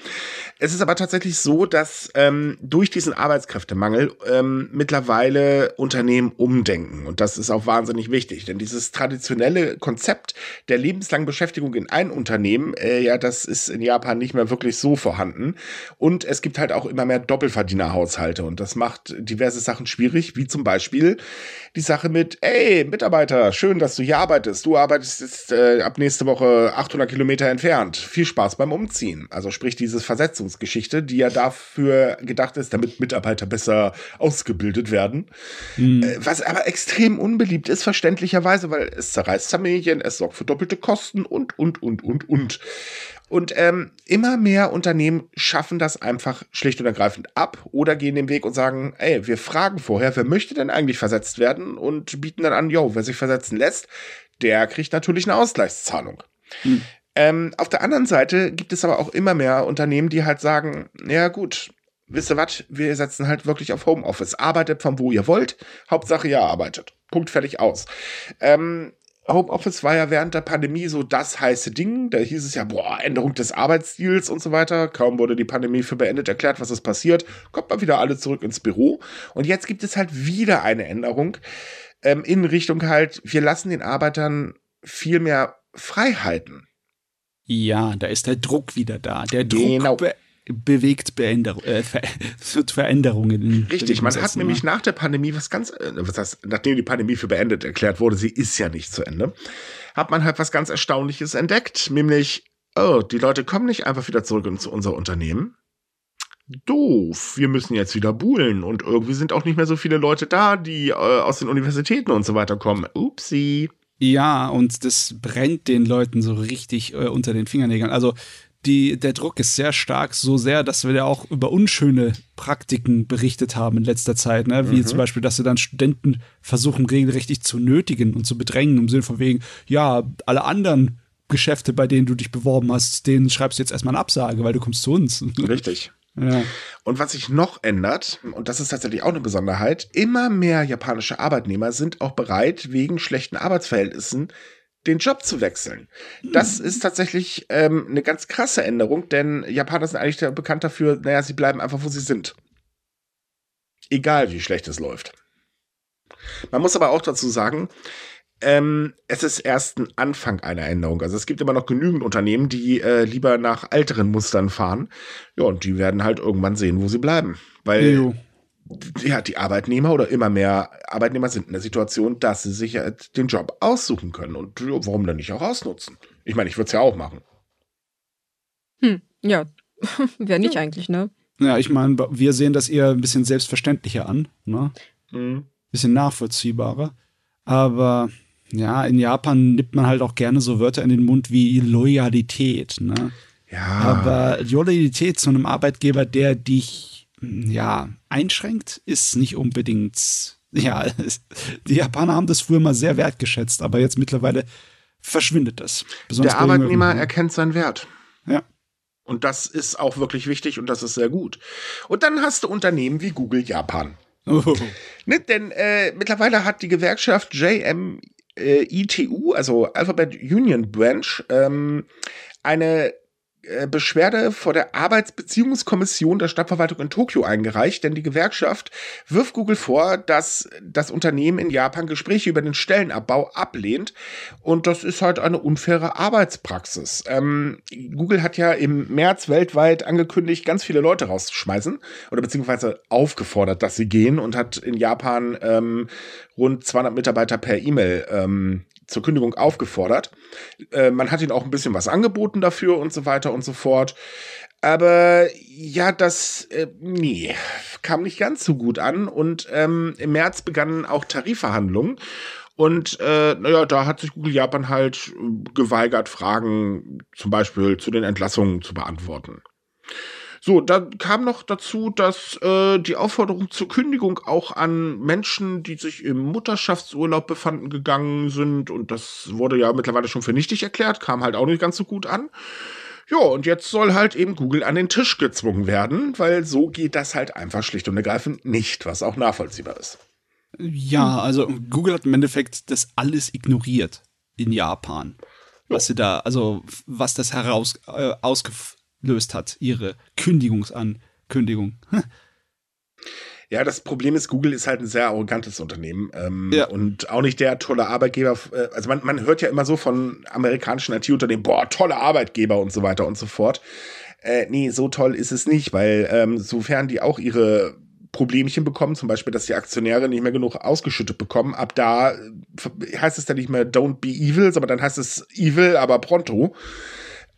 Es ist aber tatsächlich so, dass ähm, durch diesen Arbeitskräftemangel ähm, mittlerweile Unternehmen umdenken. Und das ist auch wahnsinnig wichtig, denn dieses traditionelle Konzept der lebenslangen Beschäftigung in einem Unternehmen, äh, ja, das ist in Japan nicht mehr wirklich so vorhanden. Und es gibt halt auch immer mehr Doppelverdienerhaushalte und das macht diverse Sachen schwierig, wie zum Beispiel die Sache mit, ey, Mitarbeiter, schön, dass du hier arbeitest. Du arbeitest jetzt äh, ab nächste Woche 800 Kilometer entfernt. Viel Spaß beim Umziehen. Also sprich diese Versetzungsgeschichte, die ja dafür gedacht ist, damit Mitarbeiter besser ausgebildet werden. Hm. Äh, Was aber extrem unbeliebt ist, verständlicherweise, weil es zerreißt Familien, es sorgt für doppelte Kosten und, und, und, und, und. Und ähm, immer mehr Unternehmen schaffen das einfach schlicht und ergreifend ab oder gehen den Weg und sagen, ey, wir fragen vorher, wer möchte denn eigentlich versetzt werden und bieten dann an, yo, wer sich versetzen lässt, der kriegt natürlich eine Ausgleichszahlung. Hm. Ähm, auf der anderen Seite gibt es aber auch immer mehr Unternehmen, die halt sagen, ja gut, wisst ihr was, wir setzen halt wirklich auf Homeoffice. Arbeitet von wo ihr wollt, Hauptsache ihr arbeitet. Punkt fertig aus. Ähm, Homeoffice war ja während der Pandemie so das heiße Ding. Da hieß es ja, boah, Änderung des Arbeitsstils und so weiter. Kaum wurde die Pandemie für beendet erklärt, was ist passiert, kommt mal wieder alle zurück ins Büro. Und jetzt gibt es halt wieder eine Änderung. Ähm, in Richtung halt, wir lassen den Arbeitern viel mehr Freiheiten. Ja, da ist der Druck wieder da. Der Druck Genau. be bewegt Beänderung, äh, Ver Veränderungen. Richtig, man hat nämlich ne? nach der Pandemie was ganz, äh, was heißt, nachdem die Pandemie für beendet erklärt wurde, sie ist ja nicht zu Ende, hat man halt was ganz Erstaunliches entdeckt, nämlich, oh, die Leute kommen nicht einfach wieder zurück in zu unser Unternehmen. Doof, wir müssen jetzt wieder buhlen und irgendwie sind auch nicht mehr so viele Leute da, die äh, aus den Universitäten und so weiter kommen. Upsi. Ja, und das brennt den Leuten so richtig äh, unter den Fingernägeln. Also die, der Druck ist sehr stark, so sehr, dass wir ja auch über unschöne Praktiken berichtet haben in letzter Zeit, ne? wie zum Beispiel, dass sie dann Studenten versuchen, regelrecht zu nötigen und zu bedrängen, im Sinne von wegen, ja, alle anderen Geschäfte, bei denen du dich beworben hast, denen schreibst du jetzt erstmal eine Absage, weil du kommst zu uns. Richtig. Ja. Und was sich noch ändert, und das ist tatsächlich auch eine Besonderheit, immer mehr japanische Arbeitnehmer sind auch bereit, wegen schlechten Arbeitsverhältnissen den Job zu wechseln. Das ist tatsächlich ähm, eine ganz krasse Änderung, denn Japaner sind eigentlich bekannt dafür, naja, sie bleiben einfach, wo sie sind. Egal, wie schlecht es läuft. Man muss aber auch dazu sagen, ähm, es ist erst ein Anfang einer Änderung. Also es gibt immer noch genügend Unternehmen, die äh, lieber nach älteren Mustern fahren. Ja, und die werden halt irgendwann sehen, wo sie bleiben. Weil ja, die Arbeitnehmer oder immer mehr Arbeitnehmer sind in der Situation, dass sie sich ja den Job aussuchen können. Und ja, warum dann nicht auch ausnutzen? Ich meine, ich würde es ja auch machen. Hm, ja. Wer nicht eigentlich, ne? Ja, ich meine, wir sehen das eher ein bisschen selbstverständlicher an, ne? Mhm. Bisschen nachvollziehbarer. Aber ja, in Japan nimmt man halt auch gerne so Wörter in den Mund wie Loyalität, ne? Ja, Aber Loyalität zu einem Arbeitgeber, der dich ja einschränkt, ist nicht unbedingt. Ja, die Japaner haben das früher mal sehr wertgeschätzt, aber jetzt mittlerweile verschwindet das. Besonders der Arbeitnehmer erkennt seinen Wert. Ja. Und das ist auch wirklich wichtig und das ist sehr gut. Und dann hast du Unternehmen wie Google Japan. Oh. Ne, denn äh, mittlerweile hat die Gewerkschaft JMITU, also Alphabet Union Branch, ähm, eine äh, Beschwerde vor der Arbeitsbeziehungskommission der Stadtverwaltung in Tokio eingereicht, denn die Gewerkschaft wirft Google vor, dass das Unternehmen in Japan Gespräche über den Stellenabbau ablehnt und das ist halt eine unfaire Arbeitspraxis. Ähm, Google hat ja im März weltweit angekündigt, ganz viele Leute rauszuschmeißen oder beziehungsweise aufgefordert, dass sie gehen und hat in Japan ähm, rund 200 Mitarbeiter per E-Mail ähm, zur Kündigung aufgefordert. Äh, man hat ihnen auch ein bisschen was angeboten dafür und so weiter und so fort. Aber ja, das, äh, nee, kam nicht ganz so gut an. Und ähm, im März begannen auch Tarifverhandlungen. Und äh, naja, da hat sich Google Japan halt äh, geweigert, Fragen zum Beispiel zu den Entlassungen zu beantworten. So, dann kam noch dazu, dass äh, die Aufforderung zur Kündigung auch an Menschen, die sich im Mutterschaftsurlaub befanden, gegangen sind. Und das wurde ja mittlerweile schon für nichtig erklärt, kam halt auch nicht ganz so gut an. Ja, und jetzt soll halt eben Google an den Tisch gezwungen werden, weil so geht das halt einfach schlicht und ergreifend nicht, was auch nachvollziehbar ist. Ja, also Google hat im Endeffekt das alles ignoriert in Japan. Was sie da, also was das heraus äh, ausgelöst hat, ihre Kündigungsankündigung. Ja, das Problem ist, Google ist halt ein sehr arrogantes Unternehmen ähm, Ja. und auch nicht der tolle Arbeitgeber. äh, Also man, man hört ja immer so von amerikanischen IT-Unternehmen, boah, tolle Arbeitgeber und so weiter und so fort. Äh, nee, so toll ist es nicht, weil ähm, sofern die auch ihre Problemchen bekommen, zum Beispiel, dass die Aktionäre nicht mehr genug ausgeschüttet bekommen, ab da äh, heißt es dann nicht mehr don't be evil, sondern dann heißt es evil, aber pronto.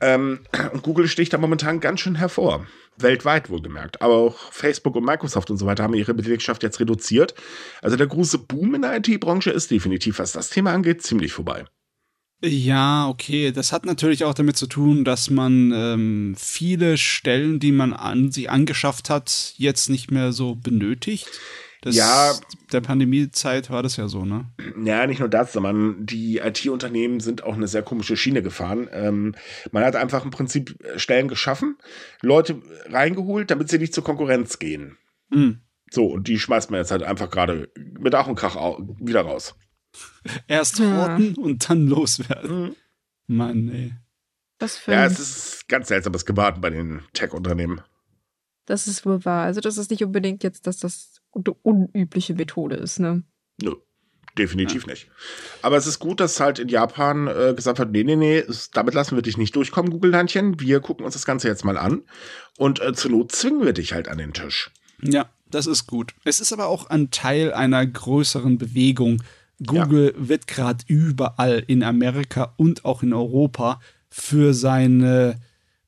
Ähm, und Google sticht da momentan ganz schön hervor. Weltweit wohlgemerkt. Aber auch Facebook und Microsoft und so weiter haben ihre Belegschaft jetzt reduziert. Also der große Boom in der IT-Branche ist definitiv, was das Thema angeht, ziemlich vorbei. Ja, okay. Das hat natürlich auch damit zu tun, dass man ähm, viele Stellen, die man an sich angeschafft hat, jetzt nicht mehr so benötigt. Das, Ja. Der Pandemiezeit war das ja so, ne? Ja, nicht nur das, sondern die IT-Unternehmen sind auch eine sehr komische Schiene gefahren. Ähm, man hat einfach im Prinzip Stellen geschaffen, Leute reingeholt, damit sie nicht zur Konkurrenz gehen. Hm. So, und die schmeißt man jetzt halt einfach gerade mit Ach und Krach wieder raus. Erst Ja. horten und dann loswerden. Mann, ey. Was für Ja, es ist ganz seltsames Gebaden bei den Tech-Unternehmen. das ist wohl wahr. Also das ist nicht unbedingt jetzt, dass das unübliche Methode ist, ne? Nö. definitiv ja. nicht. Aber es ist gut, dass halt in Japan äh, gesagt hat, nee, nee, nee, damit lassen wir dich nicht durchkommen, Google-Landchen. Wir gucken uns das Ganze jetzt mal an und äh, zur Not zwingen wir dich halt an den Tisch. Ja, das ist gut. Es ist aber auch ein Teil einer größeren Bewegung. Google ja. wird gerade überall in Amerika und auch in Europa für seine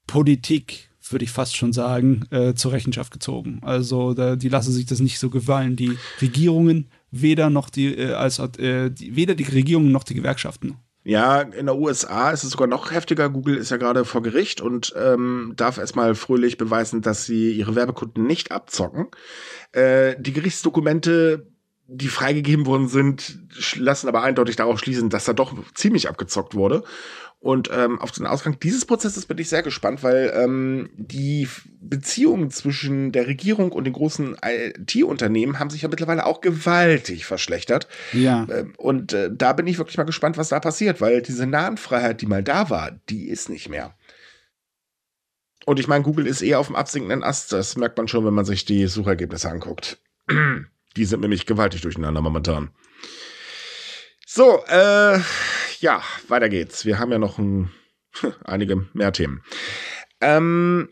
Politik, würde ich fast schon sagen, äh, zur Rechenschaft gezogen. Also da, die lassen sich das nicht so gefallen. Die Regierungen, weder noch die, äh, als äh, die, weder die Regierungen noch die Gewerkschaften. Ja, in der USA ist es sogar noch heftiger. Google ist ja gerade vor Gericht und ähm, darf erstmal fröhlich beweisen, dass sie ihre Werbekunden nicht abzocken. Äh, die Gerichtsdokumente, die freigegeben worden sind, lassen aber eindeutig darauf schließen, dass da doch ziemlich abgezockt wurde. Und ähm, auf den Ausgang dieses Prozesses bin ich sehr gespannt, weil ähm, die Beziehungen zwischen der Regierung und den großen IT-Unternehmen haben sich ja mittlerweile auch gewaltig verschlechtert. Ja. Ähm, und äh, da bin ich wirklich mal gespannt, was da passiert, weil diese Nahenfreiheit, die mal da war, die ist nicht mehr. Und ich meine, Google ist eher auf dem absinkenden Ast. Das merkt man schon, wenn man sich die Suchergebnisse anguckt. die sind nämlich gewaltig durcheinander momentan. So, äh, ja, weiter geht's. Wir haben ja noch ein, einige mehr Themen. Ähm,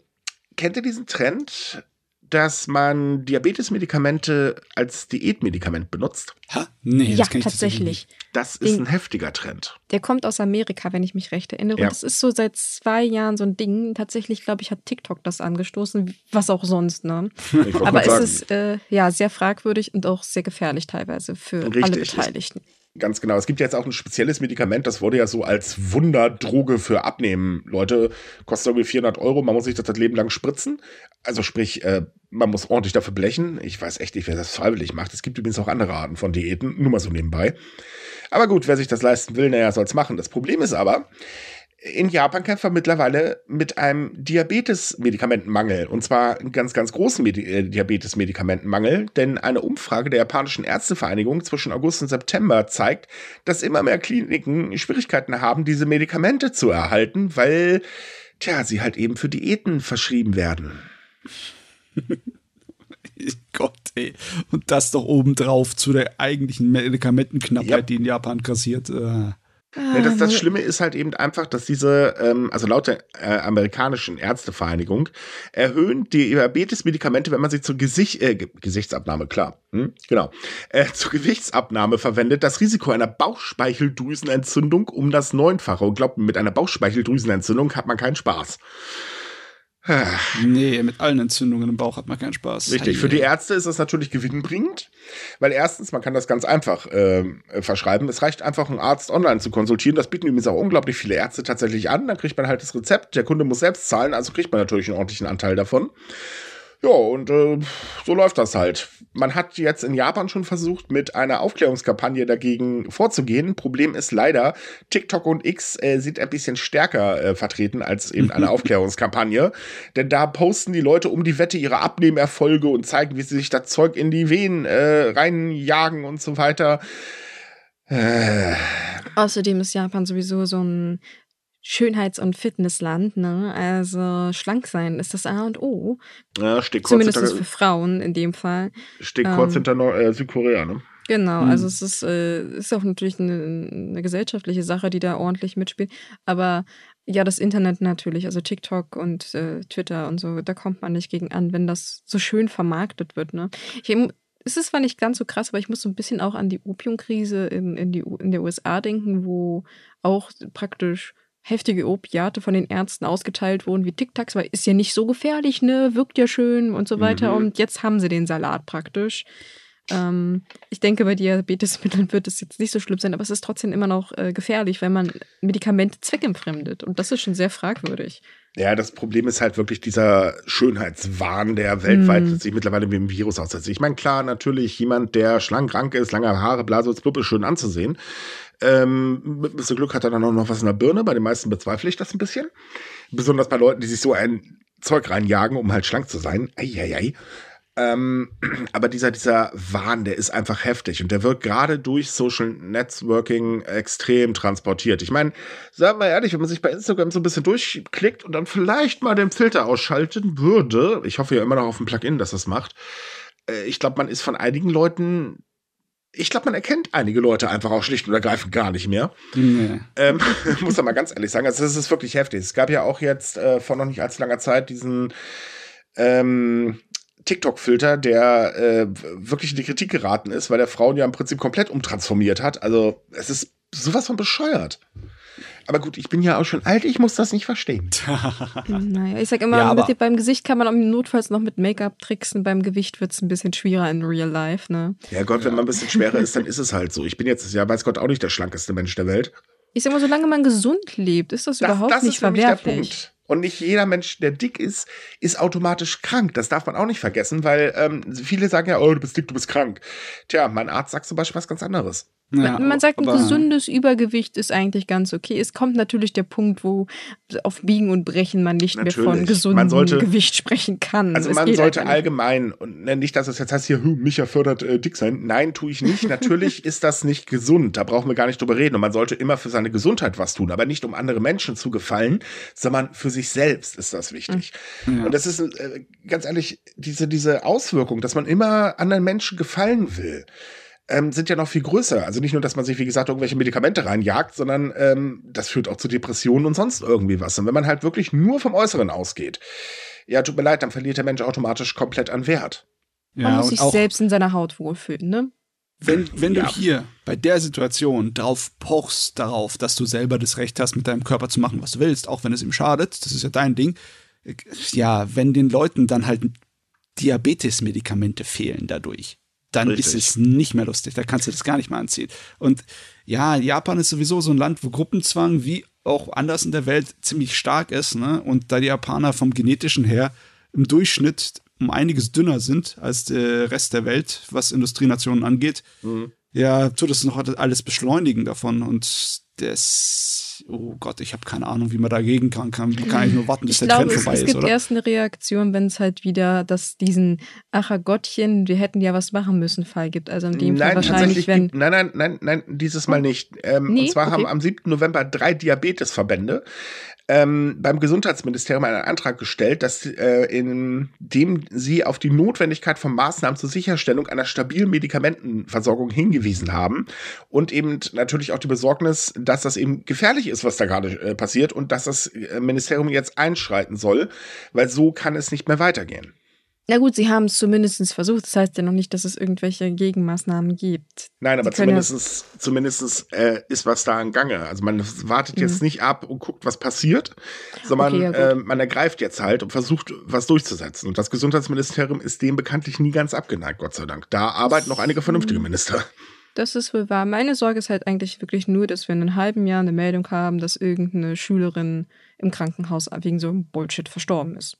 kennt ihr diesen Trend, dass man Diabetesmedikamente als Diätmedikament benutzt? Ha? Nee, ja, tatsächlich. Das ist ein heftiger Trend. Der kommt aus Amerika, wenn ich mich recht erinnere. Ja. Und das ist so seit zwei Jahren so ein Ding. Tatsächlich, glaube ich, hat TikTok das angestoßen, was auch sonst. Ne? Aber es ist äh, ja sehr fragwürdig und auch sehr gefährlich teilweise für Richtig. alle Beteiligten. Ganz genau. Es gibt jetzt auch ein spezielles Medikament, das wurde ja so als Wunderdroge für Abnehmen. Leute, kostet irgendwie 400 Euro, man muss sich das das Leben lang spritzen. Also sprich, äh, man muss ordentlich dafür blechen. Ich weiß echt nicht, wer das freiwillig macht. Es gibt übrigens auch andere Arten von Diäten, nur mal so nebenbei. Aber gut, wer sich das leisten will, naja, soll es machen. Das Problem ist aber, in Japan kämpft man mittlerweile mit einem Diabetes-Medikamentenmangel. Und zwar einen ganz, ganz großen Medi äh, Diabetes-Medikamentenmangel. Denn eine Umfrage der japanischen Ärztevereinigung zwischen August und September zeigt, dass immer mehr Kliniken Schwierigkeiten haben, diese Medikamente zu erhalten, weil, tja, sie halt eben für Diäten verschrieben werden. Gott, ey. Und das doch obendrauf zu der eigentlichen Medikamentenknappheit, ja. die in Japan kassiert. Äh. Ja, das, das Schlimme ist halt eben einfach, dass diese, ähm, also laut der äh, amerikanischen Ärztevereinigung, erhöhen die Diabetes-Medikamente, wenn man sie zur Gesicht, äh, Gesichtsabnahme, klar, hm, genau, äh, zur Gewichtsabnahme verwendet, das Risiko einer Bauchspeicheldrüsenentzündung um das Neunfache. Und glaubt, mit einer Bauchspeicheldrüsenentzündung hat man keinen Spaß nee, mit allen Entzündungen im Bauch hat man keinen Spaß. Richtig, für die Ärzte ist das natürlich gewinnbringend, weil erstens, man kann das ganz einfach äh, verschreiben. Es reicht einfach, einen Arzt online zu konsultieren. Das bieten übrigens auch unglaublich viele Ärzte tatsächlich an. Dann kriegt man halt das Rezept. Der Kunde muss selbst zahlen, also kriegt man natürlich einen ordentlichen Anteil davon. Ja, und äh, so läuft das halt. Man hat jetzt in Japan schon versucht, mit einer Aufklärungskampagne dagegen vorzugehen. Problem ist leider, TikTok und X äh, sind ein bisschen stärker äh, vertreten als eben eine Aufklärungskampagne. Denn da posten die Leute um die Wette ihre Abnehmerfolge und zeigen, wie sie sich das Zeug in die Venen äh, reinjagen und so weiter. Äh. Außerdem ist Japan sowieso so ein Schönheits- und Fitnessland, ne? Also schlank sein ist das A und O. Ja, steht kurz Zumindest hinter, für Frauen in dem Fall. Steht ähm, kurz hinter Nord äh, Südkorea, ne? Genau, hm. also es ist, äh, ist auch natürlich eine, eine, gesellschaftliche Sache, die da ordentlich mitspielt. Aber ja, das Internet natürlich, also TikTok und äh, Twitter und so, da kommt man nicht gegen an, wenn das so schön vermarktet wird, ne? Ich, es ist zwar nicht ganz so krass, aber ich muss so ein bisschen auch an die Opiumkrise in, in, die, in der USA denken, wo auch praktisch heftige Opiate von den Ärzten ausgeteilt wurden wie Tic-Tacs, weil ist ja nicht so gefährlich, ne, wirkt ja schön und so weiter. Mhm. Und jetzt haben sie den Salat praktisch. Ähm, ich denke, bei Diabetesmitteln wird es jetzt nicht so schlimm sein, aber es ist trotzdem immer noch äh, gefährlich, wenn man Medikamente zweckentfremdet. Und das ist schon sehr fragwürdig. Ja, das Problem ist halt wirklich dieser Schönheitswahn, der weltweit mm. sich mittlerweile mit dem Virus aussetzt. Ich meine, klar, natürlich jemand, der schlank, rank ist, lange Haare, Blase, Blub ist schön anzusehen. Ähm, mit ein bisschen Glück hat er dann auch noch was in der Birne. Bei den meisten bezweifle ich das ein bisschen. Besonders bei Leuten, die sich so ein Zeug reinjagen, um halt schlank zu sein. Eieiei. Ähm, aber dieser, dieser Wahn, der ist einfach heftig und der wird gerade durch Social Networking extrem transportiert. Ich meine, sagen wir ehrlich, wenn man sich bei Instagram so ein bisschen durchklickt und dann vielleicht mal den Filter ausschalten würde, ich hoffe ja immer noch auf ein Plugin, das das macht, äh, ich glaube, man ist von einigen Leuten ich glaube, man erkennt einige Leute einfach auch schlicht und ergreifend gar nicht mehr. Nee. Ähm, muss man mal ganz ehrlich sagen. Also, das ist wirklich heftig. Es gab ja auch jetzt äh, vor noch nicht allzu langer Zeit diesen ähm, TikTok-Filter, der äh, wirklich in die Kritik geraten ist, weil der Frauen ja im Prinzip komplett umtransformiert hat. Also, es ist sowas von bescheuert. Aber gut, ich bin ja auch schon alt, ich muss das nicht verstehen. Naja, ich sag immer, Ja, mit, beim Gesicht kann man auch notfalls noch mit Make-up tricksen, beim Gewicht wird es ein bisschen schwieriger in Real Life, ne? Ja Gott, wenn man ein bisschen schwerer ist, dann ist es halt so. Ich bin jetzt, ja, weiß Gott, auch nicht der schlankeste Mensch der Welt. Ich sag mal, solange man gesund lebt, ist das, Das, überhaupt das nicht ist nämlich der verwerflich. Punkt. Und nicht jeder Mensch, der dick ist, ist automatisch krank. Das darf man auch nicht vergessen, weil ähm, viele sagen ja, oh, du bist dick, du bist krank. Tja, mein Arzt sagt zum Beispiel was ganz anderes. Ja, man, sagt, ein gesundes Übergewicht ist eigentlich ganz okay. Es kommt natürlich der Punkt, wo auf Biegen und Brechen man nicht mehr von Natürlich. gesundem sollte- Gewicht sprechen kann. Also Es man sollte allgemein, und ne, nicht, dass es jetzt heißt hier, hm, Micha fördert äh, dick sein. Nein, tue ich nicht. Natürlich ist das nicht gesund. Da brauchen wir gar nicht drüber reden. Und man sollte immer für seine Gesundheit was tun, aber nicht um andere Menschen zu gefallen, sondern für sich selbst ist das wichtig. Ja. Und das ist, äh, ganz ehrlich, diese, diese Auswirkung, dass man immer anderen Menschen gefallen will, ähm, sind ja noch viel größer. Also nicht nur, dass man sich, wie gesagt, irgendwelche Medikamente reinjagt, sondern ähm, das führt auch zu Depressionen und sonst irgendwie was. Und wenn man halt wirklich nur vom Äußeren ausgeht, ja, tut mir leid, dann verliert der Mensch automatisch komplett an Wert. Man ja, muss und sich auch, selbst in seiner Haut wohlfühlen, ne? wenn, wenn Ja. du hier bei der Situation drauf pochst darauf, dass du selber das Recht hast, mit deinem Körper zu machen, was du willst, auch wenn es ihm schadet, das ist ja dein Ding. Ja, wenn den Leuten dann halt Diabetes-Medikamente fehlen dadurch, dann Richtig. ist es nicht mehr lustig. Da kannst du das gar nicht mehr anziehen. Und ja, Japan ist sowieso so ein Land, wo Gruppenzwang wie auch anders in der Welt ziemlich stark ist. Ne? Und da die Japaner vom genetischen her im Durchschnitt um einiges dünner sind als der Rest der Welt, was Industrienationen angeht, ja, tut es noch alles beschleunigen davon. Und das, oh Gott, ich habe keine Ahnung, wie man dagegen kann. Kann, kann ich nur warten, bis Ich der glaube, Trend es, vorbei es ist, gibt oder? erst eine Reaktion, wenn es halt wieder das diesen Acher Gottchen, wir hätten ja was machen müssen Fall gibt. Also in dem Nein, wahrscheinlich, tatsächlich, wenn. gibt- nein, nein, nein, nein, dieses Mal nicht. Ähm, Nee, und zwar haben okay. am 7. November drei Diabetesverbände ähm, beim Gesundheitsministerium einen Antrag gestellt, dass äh, in dem sie auf die Notwendigkeit von Maßnahmen zur Sicherstellung einer stabilen Medikamentenversorgung hingewiesen haben und eben natürlich auch die Besorgnis, dass das eben gefährlich ist, was da gerade äh, passiert und dass das äh, Ministerium jetzt einschreiten soll, weil so kann es nicht mehr weitergehen. Na gut, sie haben es zumindest versucht. Das heißt ja noch nicht, dass es irgendwelche Gegenmaßnahmen gibt. Nein, aber können ja- zumindestens äh, ist was da im Gange. Also man wartet Mhm. jetzt nicht ab und guckt, was passiert, sondern Okay, ja, äh, man ergreift jetzt halt und versucht, was durchzusetzen. Und das Gesundheitsministerium ist dem bekanntlich nie ganz abgeneigt, Gott sei Dank. Da arbeiten noch einige vernünftige Minister. Das ist wohl wahr. Meine Sorge ist halt eigentlich wirklich nur, dass wir in einem halben Jahr eine Meldung haben, dass irgendeine Schülerin im Krankenhaus wegen so einem Bullshit verstorben ist.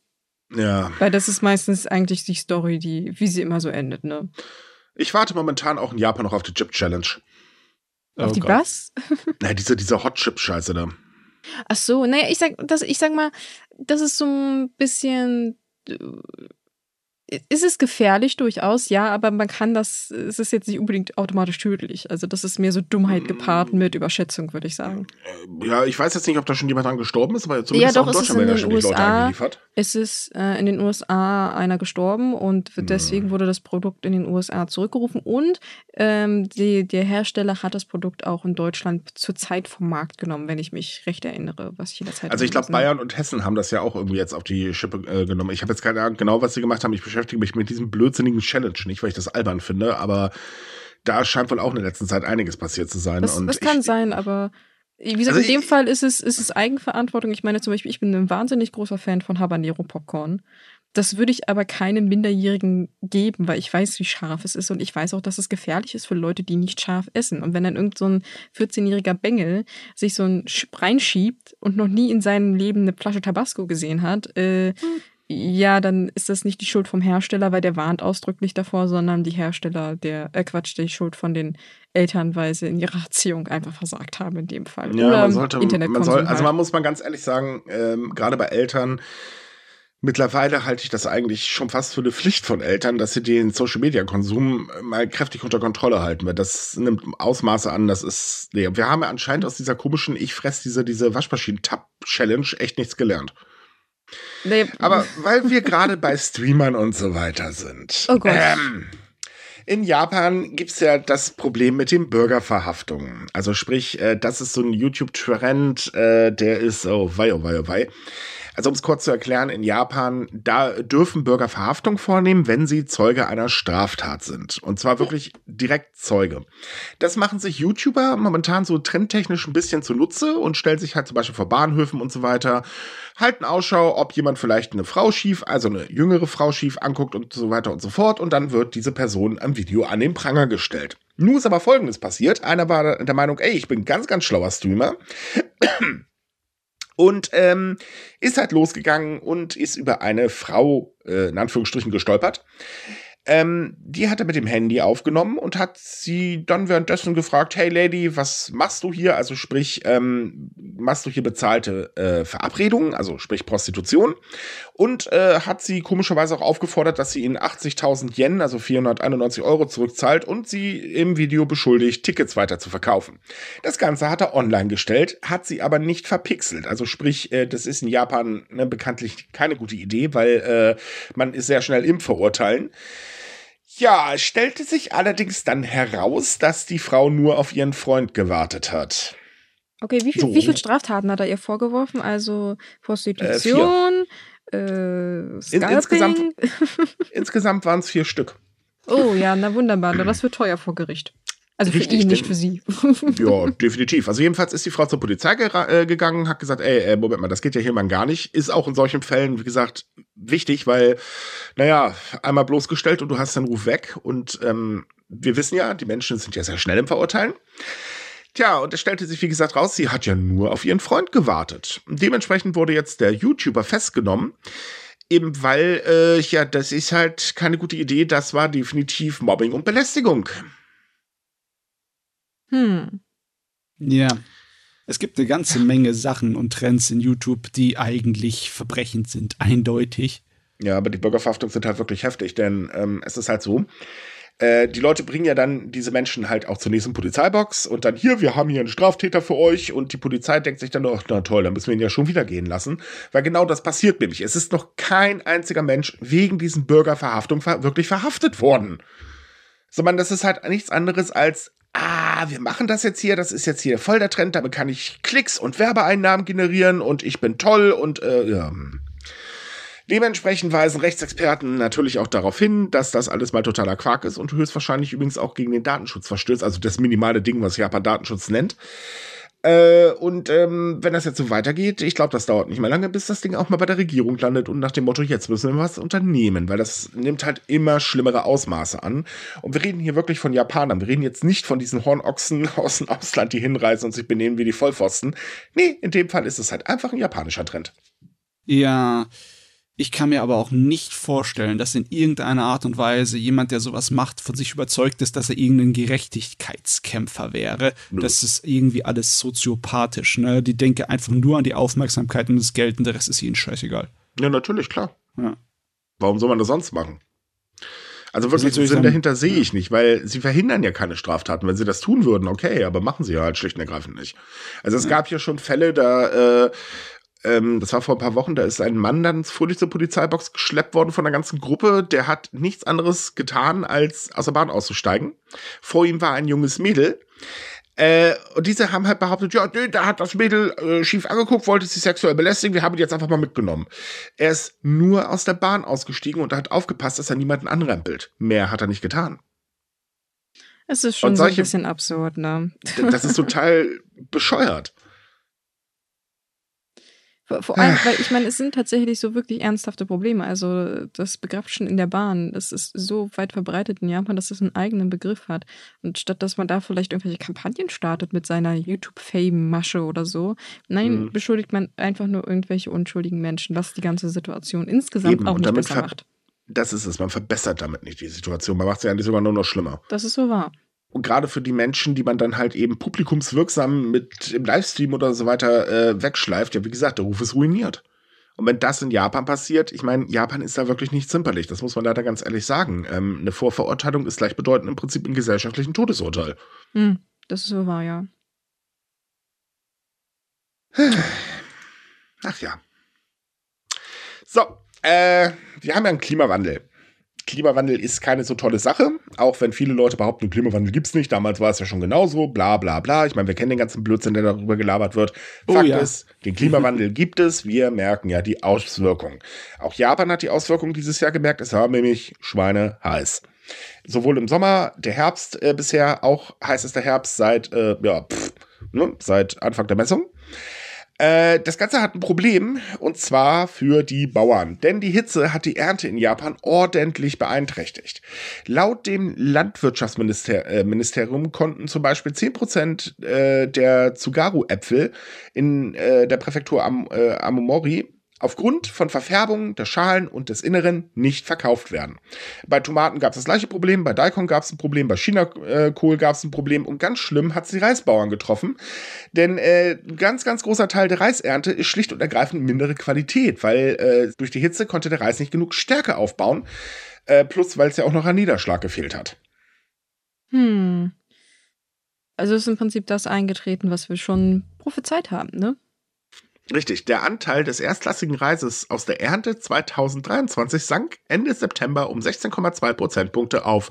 Ja. Weil das ist meistens eigentlich die Story, die, wie sie immer so endet, ne? Ich warte momentan auch in Japan noch auf die Chip Challenge. Auf Oh die Gott. was? Na, diese, diese Hot Chip Scheiße da. Ach so, naja, ich sag, das, ich sag mal, das ist so ein bisschen. Ist es gefährlich durchaus, ja, aber man kann das, es ist jetzt nicht unbedingt automatisch tödlich. Also das ist mehr so Dummheit gepaart mit Überschätzung, würde ich sagen. Äh, Ja, ich weiß jetzt nicht, ob da schon jemand dran gestorben ist, aber zumindest doch, auch in Deutschland in werden ja den schon die Leute USA. eingeliefert. Es ist äh, in den USA einer gestorben und Hm. deswegen wurde das Produkt in den USA zurückgerufen und ähm, die, der Hersteller hat das Produkt auch in Deutschland zurzeit vom Markt genommen, wenn ich mich recht erinnere, was ich in der Zeit Also ich glaube, habe. Bayern und Hessen haben das ja auch irgendwie jetzt auf die Schippe äh, genommen. Ich habe jetzt keine Ahnung genau, was sie gemacht haben. Ich beschäftige mich mit diesem blödsinnigen Challenge nicht, weil ich das albern finde, aber da scheint wohl auch in der letzten Zeit einiges passiert zu sein. Das, das kann ich, sein, aber wie gesagt, Also in dem ich- Fall ist es, ist es Eigenverantwortung. Ich meine zum Beispiel, ich bin ein wahnsinnig großer Fan von Habanero Popcorn. Das würde ich aber keinem Minderjährigen geben, weil ich weiß, wie scharf es ist und ich weiß auch, dass es gefährlich ist für Leute, die nicht scharf essen. Und wenn dann irgend so ein 14-jähriger Bengel sich so ein Sch- reinschiebt und noch nie in seinem Leben eine Flasche Tabasco gesehen hat, äh, ja, dann ist das nicht die Schuld vom Hersteller, weil der warnt ausdrücklich davor, sondern die Hersteller, der, äh Quatsch, die Schuld von den Eltern, weil sie in ihrer Erziehung einfach versagt haben in dem Fall. ja, Oder man sollte, man soll, also halt. man muss mal ganz ehrlich sagen, ähm, gerade bei Eltern, mittlerweile halte ich das eigentlich schon fast für eine Pflicht von Eltern, dass sie den Social-Media-Konsum mal kräftig unter Kontrolle halten, weil das nimmt Ausmaße an, das ist, nee, wir haben ja anscheinend aus dieser komischen Ich fress diese, diese Waschmaschinen-Tab-Challenge echt nichts gelernt. Nee, Aber weil wir gerade bei Streamern und so weiter sind. Oh Gott. Ähm, In Japan gibt's ja das Problem mit den Bürgerverhaftungen. Also sprich, äh, das ist so ein YouTube-Trend, äh, der ist, oh wei, oh wei, oh wei. Also um es kurz zu erklären, in Japan, da dürfen Bürger Verhaftung vornehmen, wenn sie Zeuge einer Straftat sind. Und zwar wirklich direkt Zeuge. Das machen sich YouTuber momentan so trendtechnisch ein bisschen zunutze und stellen sich halt zum Beispiel vor Bahnhöfen und so weiter, halten Ausschau, ob jemand vielleicht eine Frau schief, also eine jüngere Frau schief anguckt und so weiter und so fort. Und dann wird diese Person am Video an den Pranger gestellt. Nun ist aber Folgendes passiert. Einer war der Meinung, ey, ich bin ganz, ganz schlauer Streamer. Und ähm, ist halt losgegangen und ist über eine Frau, äh, in Anführungsstrichen, gestolpert. Ähm, die hat er mit dem Handy aufgenommen und hat sie dann währenddessen gefragt, hey Lady, was machst du hier? Also sprich, ähm, machst du hier bezahlte äh, Verabredungen, also sprich Prostitution. Und äh, hat sie komischerweise auch aufgefordert, dass sie ihnen 80.000 Yen, also 491 Euro zurückzahlt und sie im Video beschuldigt, Tickets weiter zu verkaufen. Das Ganze hat er online gestellt, hat sie aber nicht verpixelt. Also sprich, äh, das ist in Japan ne, bekanntlich keine gute Idee, weil äh, man ist sehr schnell im Verurteilen. Ja, es stellte sich allerdings dann heraus, dass die Frau nur auf ihren Freund gewartet hat. Okay, wie, viel, So. wie viele Straftaten hat er ihr vorgeworfen? Also Prostitution, äh, Scalping. insgesamt- Insgesamt waren es vier Stück. oh ja, na wunderbar. Das wird teuer vor Gericht. Also für Richtig, ihn, nicht für sie. Ja, definitiv. Also jedenfalls ist die Frau zur Polizei gera- äh, gegangen, hat gesagt, ey, äh, Moment mal, das geht ja hier mal gar nicht. Ist auch in solchen Fällen, wie gesagt, wichtig, weil, naja, einmal bloßgestellt und du hast den Ruf weg. Und ähm, wir wissen ja, die Menschen sind ja sehr schnell im Verurteilen. Tja, und es stellte sich, wie gesagt, raus, sie hat ja nur auf ihren Freund gewartet. Dementsprechend wurde jetzt der YouTuber festgenommen. Eben weil, äh, ja, das ist halt keine gute Idee. Das war definitiv Mobbing und Belästigung. Hm. Ja. Es gibt eine ganze Menge Sachen und Trends in YouTube, die eigentlich verbrechend sind, eindeutig. Ja, aber die Bürgerverhaftungen sind halt wirklich heftig, denn ähm, es ist halt so, äh, die Leute bringen ja dann diese Menschen halt auch zur nächsten Polizeibox und dann hier, wir haben hier einen Straftäter für euch und die Polizei denkt sich dann, ach, na toll, dann müssen wir ihn ja schon wieder gehen lassen, weil genau das passiert nämlich. Es ist noch kein einziger Mensch wegen diesen Bürgerverhaftungen ver wirklich verhaftet worden. Sondern das ist halt nichts anderes als, ah, wir machen das jetzt hier, das ist jetzt hier voll der Trend, damit kann ich Klicks und Werbeeinnahmen generieren und ich bin toll und äh, ja. Dementsprechend weisen Rechtsexperten natürlich auch darauf hin, dass das alles mal totaler Quark ist und höchstwahrscheinlich übrigens auch gegen den Datenschutz verstößt, also das minimale Ding, was Japan Datenschutz nennt. Äh, und ähm, wenn das jetzt so weitergeht, ich glaube, das dauert nicht mehr lange, bis das Ding auch mal bei der Regierung landet und nach dem Motto, jetzt müssen wir was unternehmen, weil das nimmt halt immer schlimmere Ausmaße an. Und wir reden hier wirklich von Japanern. Wir reden jetzt nicht von diesen Hornochsen aus dem Ausland, die hinreisen und sich benehmen wie die Vollpfosten. Nee, in dem Fall ist es halt einfach ein japanischer Trend. Ja, ich kann mir aber auch nicht vorstellen, dass in irgendeiner Art und Weise jemand, der sowas macht, von sich überzeugt ist, dass er irgendein Gerechtigkeitskämpfer wäre. Nö. Das ist irgendwie alles soziopathisch, ne? Die denke einfach nur an die Aufmerksamkeit und das Geld und der Rest ist ihnen scheißegal. Ja, natürlich, klar. Ja. Warum soll man das sonst machen? Also wirklich, den Sinn dann- dahinter sehe ich nicht, weil sie verhindern ja keine Straftaten. Wenn sie das tun würden, okay, aber machen sie ja halt schlicht und ergreifend nicht. Also es gab ja schon Fälle, da, äh, ähm, das war vor ein paar Wochen, da ist ein Mann dann fröhlich zur Polizeibox geschleppt worden von der ganzen Gruppe. Der hat nichts anderes getan, als aus der Bahn auszusteigen. Vor ihm war ein junges Mädel. Äh, und diese haben halt behauptet, ja, nö, da hat das Mädel äh, schief angeguckt, wollte sie sexuell belästigen, wir haben ihn jetzt einfach mal mitgenommen. Er ist nur aus der Bahn ausgestiegen und hat aufgepasst, dass er niemanden anrempelt. Mehr hat er nicht getan. Es ist schon Und so ein solche- bisschen absurd, ne? Das ist total bescheuert. Vor, allem, weil ich meine, es sind tatsächlich so wirklich ernsthafte Probleme. Also das Begrapschen in der Bahn, das ist so weit verbreitet in Japan, dass es einen eigenen Begriff hat. Und statt dass man da vielleicht irgendwelche Kampagnen startet mit seiner YouTube-Fame-Masche oder so, nein, Mhm. beschuldigt man einfach nur irgendwelche unschuldigen Menschen, was die ganze Situation insgesamt Eben, auch und nicht damit besser macht. Das ist es. Man verbessert damit nicht die Situation. Man macht sie eigentlich sogar nur noch schlimmer. Das ist so wahr. Und gerade für die Menschen, die man dann halt eben publikumswirksam mit im Livestream oder so weiter äh, wegschleift, ja, wie gesagt, der Ruf ist ruiniert. Und wenn das in Japan passiert, ich meine, Japan ist da wirklich nicht zimperlich, das muss man leider ganz ehrlich sagen. Ähm, eine Vorverurteilung ist gleichbedeutend im Prinzip ein gesellschaftlichen Todesurteil. Hm, das ist so wahr, ja. Ach ja. So, äh, wir haben ja einen Klimawandel. Klimawandel ist keine so tolle Sache, auch wenn viele Leute behaupten, Klimawandel gibt es nicht. Damals war es ja schon genauso, bla bla bla. Ich meine, wir kennen den ganzen Blödsinn, der darüber gelabert wird. Oh, Fakt ja. ist, den Klimawandel gibt es. Wir merken ja die Auswirkungen. Auch Japan hat die Auswirkungen dieses Jahr gemerkt. Es war nämlich Schweine heiß. Sowohl im Sommer, der Herbst äh, bisher auch heißester Herbst seit, äh, ja, pff, ne, seit Anfang der Messung. Äh, das Ganze hat ein Problem und zwar für die Bauern, denn die Hitze hat die Ernte in Japan ordentlich beeinträchtigt. Laut dem Landwirtschaftsministerium äh, konnten zum Beispiel 10% äh, der Tsugaru-Äpfel in der Präfektur Am Amomori aufgrund von Verfärbungen der Schalen und des Inneren nicht verkauft werden. Bei Tomaten gab es das gleiche Problem, bei Daikon gab es ein Problem, bei Chinakohl gab es ein Problem und ganz schlimm hat es die Reisbauern getroffen, denn äh, ein ganz, ganz großer Teil der Reisernte ist schlicht und ergreifend mindere Qualität, weil äh, durch die Hitze konnte der Reis nicht genug Stärke aufbauen, äh, plus weil es ja auch noch an Niederschlag gefehlt hat. Hm. Also ist im Prinzip das eingetreten, was wir schon prophezeit haben, ne? Richtig, der Anteil des erstklassigen Reises aus der Ernte 2023 sank Ende September um 16,2 Prozentpunkte auf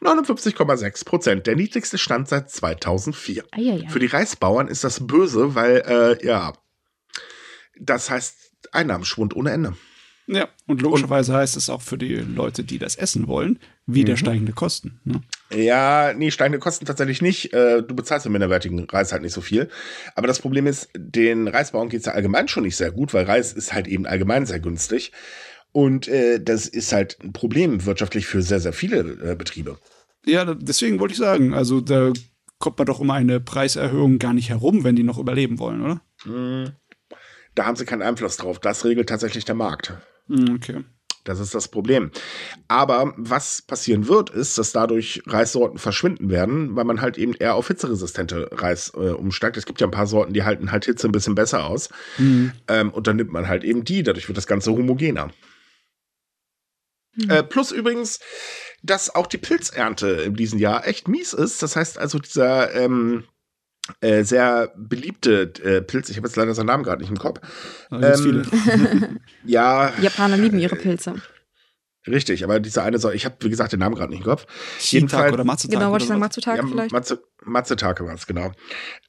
59,6 Prozent, der niedrigste Stand seit 2004. Eieiei. Für die Reisbauern ist das böse, weil, äh, ja, das heißt Einnahmenschwund ohne Ende. Ja, und logischerweise und, heißt es auch für die Leute, die das essen wollen, wieder mhm. steigende Kosten. Ne? Ja, nee, steigende Kosten tatsächlich nicht. Äh, du bezahlst im minderwertigen Reis halt nicht so viel. Aber das Problem ist, den Reisbauern geht es ja allgemein schon nicht sehr gut, weil Reis ist halt eben allgemein sehr günstig. Und äh, das ist halt ein Problem wirtschaftlich für sehr, sehr viele äh, Betriebe. Ja, deswegen wollte ich sagen, also da kommt man doch um eine Preiserhöhung gar nicht herum, wenn die noch überleben wollen, oder? Mhm. Da haben sie keinen Einfluss drauf. Das regelt tatsächlich der Markt. Hm, okay. Das ist das Problem. Aber was passieren wird, ist, dass dadurch Reissorten verschwinden werden, weil man halt eben eher auf hitzeresistente Reis äh, umsteigt. Es gibt ja ein paar Sorten, die halten halt Hitze ein bisschen besser aus. Mhm. Ähm, und dann nimmt man halt eben die. Dadurch wird das Ganze homogener. Mhm. Äh, plus übrigens, dass auch die Pilzernte in diesem Jahr echt mies ist. Das heißt also, dieser ähm, äh, sehr beliebte äh, Pilze. Ich habe jetzt leider seinen Namen gerade nicht im Kopf. Ähm, viele. ja. Japaner lieben ihre Pilze. Richtig, aber dieser eine soll, ich habe wie gesagt den Namen gerade nicht im Kopf. Jedenfalls oder Matsutake. Genau, wollte ich sagen Matsutake ja, vielleicht. Matsu, Matsutake war es, genau.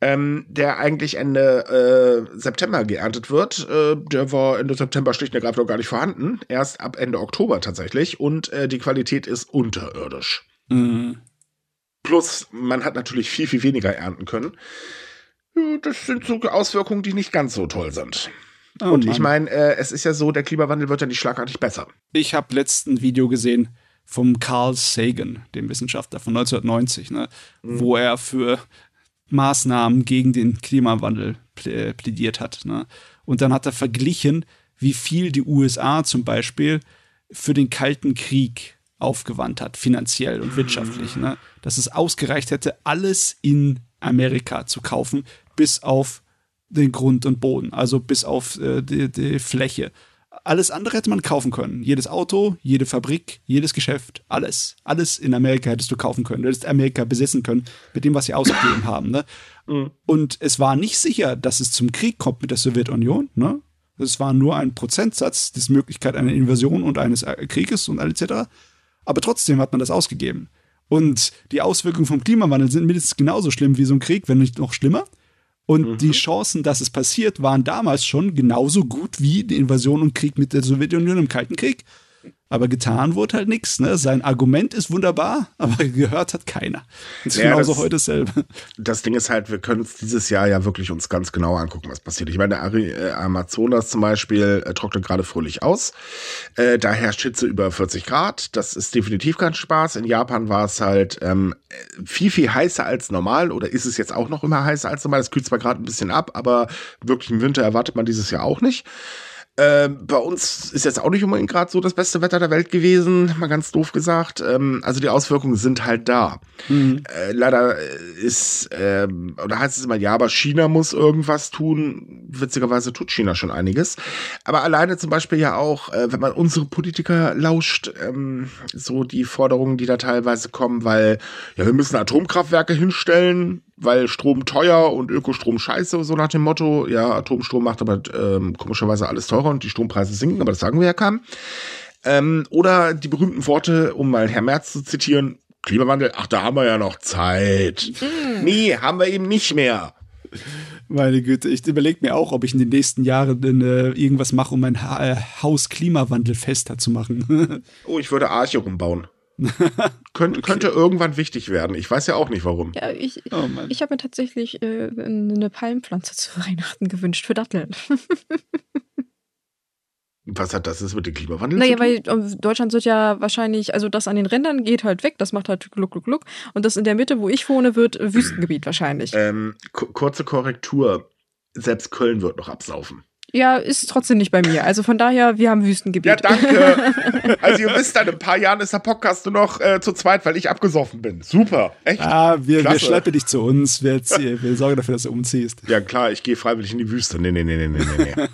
Ähm, der eigentlich Ende äh, September geerntet wird. Äh, der war Ende September schlicht und ergreifend noch gar nicht vorhanden. Erst ab Ende Oktober tatsächlich. Und äh, die Qualität ist unterirdisch. Mhm. Plus, man hat natürlich viel, viel weniger ernten können. Das sind so Auswirkungen, die nicht ganz so toll sind. Oh, und Mann. ich meine, äh, es ist ja so, der Klimawandel wird ja nicht schlagartig besser. Ich habe letzten Video gesehen vom Carl Sagan, dem Wissenschaftler von 1990, ne, mhm. wo er für Maßnahmen gegen den Klimawandel plädiert hat. Ne? Und dann hat er verglichen, wie viel die USA zum Beispiel für den Kalten Krieg aufgewandt hat, finanziell und wirtschaftlich. Ne? Dass es ausgereicht hätte, alles in Amerika zu kaufen, bis auf den Grund und Boden, also bis auf äh, die, die Fläche. Alles andere hätte man kaufen können. Jedes Auto, jede Fabrik, jedes Geschäft, alles. Alles in Amerika hättest du kaufen können. Du hättest Amerika besitzen können mit dem, was sie ausgegeben haben. Ne? Mhm. Und es war nicht sicher, dass es zum Krieg kommt mit der Sowjetunion. Ne? Es war nur ein Prozentsatz, die Möglichkeit einer Invasion und eines äh, Krieges und etc. Aber trotzdem hat man das ausgegeben. Und die Auswirkungen vom Klimawandel sind mindestens genauso schlimm wie so ein Krieg, wenn nicht noch schlimmer. Und mhm. die Chancen, dass es passiert, waren damals schon genauso gut wie die Invasion und Krieg mit der Sowjetunion im Kalten Krieg. Aber getan wurde halt nichts. Ne? Sein Argument ist wunderbar, aber gehört hat keiner. Das ist ja, genauso das, heute dasselbe. Das Ding ist halt, wir können es dieses Jahr ja wirklich uns ganz genau angucken, was passiert. Ich meine, der äh, Amazonas zum Beispiel äh, trocknet gerade fröhlich aus. Äh, da herrscht Hitze über 40 Grad. Das ist definitiv kein Spaß. In Japan war es halt ähm, viel, viel heißer als normal. Oder ist es jetzt auch noch immer heißer als normal? Es kühlt zwar gerade ein bisschen ab, aber wirklich im Winter erwartet man dieses Jahr auch nicht. Ähm, bei uns ist jetzt auch nicht unbedingt gerade so das beste Wetter der Welt gewesen, mal ganz doof gesagt. Ähm, also die Auswirkungen sind halt da. Mhm. Äh, leider ist, äh, oder heißt es immer, ja, aber China muss irgendwas tun. Witzigerweise tut China schon einiges. Aber alleine zum Beispiel ja auch, äh, wenn man unsere Politiker lauscht, ähm, so die Forderungen, die da teilweise kommen, weil, ja, wir müssen Atomkraftwerke hinstellen, weil Strom teuer und Ökostrom scheiße, so nach dem Motto. Ja, Atomstrom macht aber ähm, komischerweise alles teurer und die Strompreise sinken, aber das sagen wir ja kaum. Ähm, oder die berühmten Worte, um mal Herr Merz zu zitieren, Klimawandel, ach, da haben wir ja noch Zeit. Mm. Nee, haben wir eben nicht mehr. Meine Güte, ich überlege mir auch, ob ich in den nächsten Jahren äh, irgendwas mache, um mein ha äh, Haus Klimawandel-fester zu machen. oh, ich würde Arche rumbauen. Könnt, okay. Könnte irgendwann wichtig werden. Ich weiß ja auch nicht warum. Ja, ich, oh ich habe mir tatsächlich äh, eine Palmpflanze zu Weihnachten gewünscht für Datteln. Was hat das jetzt mit dem Klimawandel naja, zu tun? Naja, weil Deutschland wird ja wahrscheinlich, also das an den Rändern geht halt weg, das macht halt gluck, gluck, gluck. Und das in der Mitte, wo ich wohne, wird Wüstengebiet wahrscheinlich. Ähm, kurze Korrektur. Selbst Köln wird noch absaufen. Ja, ist trotzdem nicht bei mir. Also von daher, wir haben Wüstengebiet. Ja, danke. also ihr wisst, in ein paar Jahren ist der Podcast nur noch äh, zu zweit, weil ich abgesoffen bin. Super, echt. Ah, wir, wir schleppen dich zu uns. Wir, wir sorgen dafür, dass du umziehst. Ja, klar, ich gehe freiwillig in die Wüste. Nee, nee, nee, nee, nee, nee.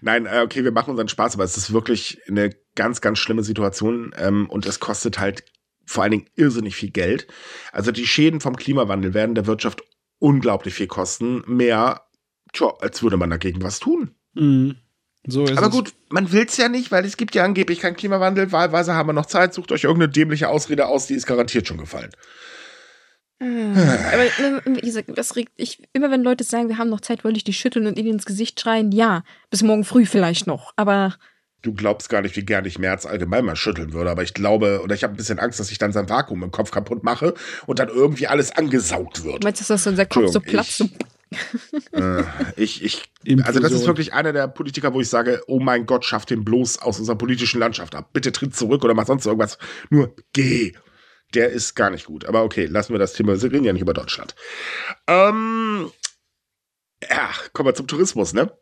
Nein, äh, okay, wir machen unseren Spaß, aber es ist wirklich eine ganz, ganz schlimme Situation ähm, und es kostet halt vor allen Dingen irrsinnig viel Geld. Also die Schäden vom Klimawandel werden der Wirtschaft unglaublich viel kosten. Mehr tja, als würde man dagegen was tun. Mhm. So Aber gut, es. man will es ja nicht, weil es gibt ja angeblich keinen Klimawandel. Wahlweise haben wir noch Zeit. Sucht euch irgendeine dämliche Ausrede aus, die ist garantiert schon gefallen. Hm. Aber wie gesagt, das regt ich, immer wenn Leute sagen, wir haben noch Zeit, wollte ich die schütteln und ihnen ins Gesicht schreien, ja, bis morgen früh vielleicht noch. Aber du glaubst gar nicht, wie gern ich März allgemein mal schütteln würde. Aber ich glaube, oder ich habe ein bisschen Angst, dass ich dann sein Vakuum im Kopf kaputt mache und dann irgendwie alles angesaugt wird. Meinst du, dass unser Kopf so platzt? Äh, ich, ich, also das ist wirklich einer der Politiker, wo ich sage, oh mein Gott, schaff den bloß aus unserer politischen Landschaft ab. Bitte tritt zurück oder mach sonst irgendwas. Nur geh. Der ist gar nicht gut. Aber okay, lassen wir das Thema. Wir reden ja nicht über Deutschland. Ähm, ja, kommen wir zum Tourismus, ne?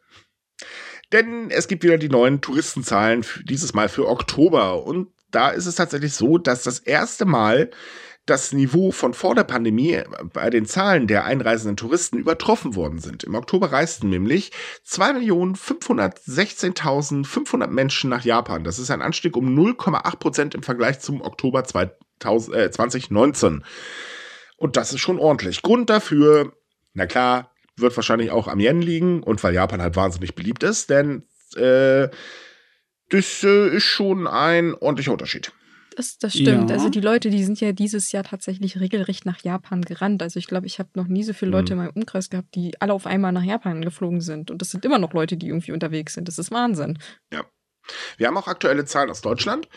Denn es gibt wieder die neuen Touristenzahlen, dieses Mal für Oktober. Und da ist es tatsächlich so, dass das erste Mal das Niveau von vor der Pandemie äh, bei den Zahlen der einreisenden Touristen übertroffen worden sind. Im Oktober reisten nämlich 2.516.500 Menschen nach Japan. Das ist ein Anstieg um 0,8 Prozent im Vergleich zum Oktober 2000, äh, 2019. Und das ist schon ordentlich. Grund dafür, na klar, wird wahrscheinlich auch am Yen liegen und weil Japan halt wahnsinnig beliebt ist, denn äh, das äh, ist schon ein ordentlicher Unterschied. Das, das stimmt. Ja. Also die Leute, die sind ja dieses Jahr tatsächlich regelrecht nach Japan gerannt. Also ich glaube, ich habe noch nie so viele Leute mhm. in meinem Umkreis gehabt, die alle auf einmal nach Japan geflogen sind. Und das sind immer noch Leute, die irgendwie unterwegs sind. Das ist Wahnsinn. Ja. Wir haben auch aktuelle Zahlen aus Deutschland,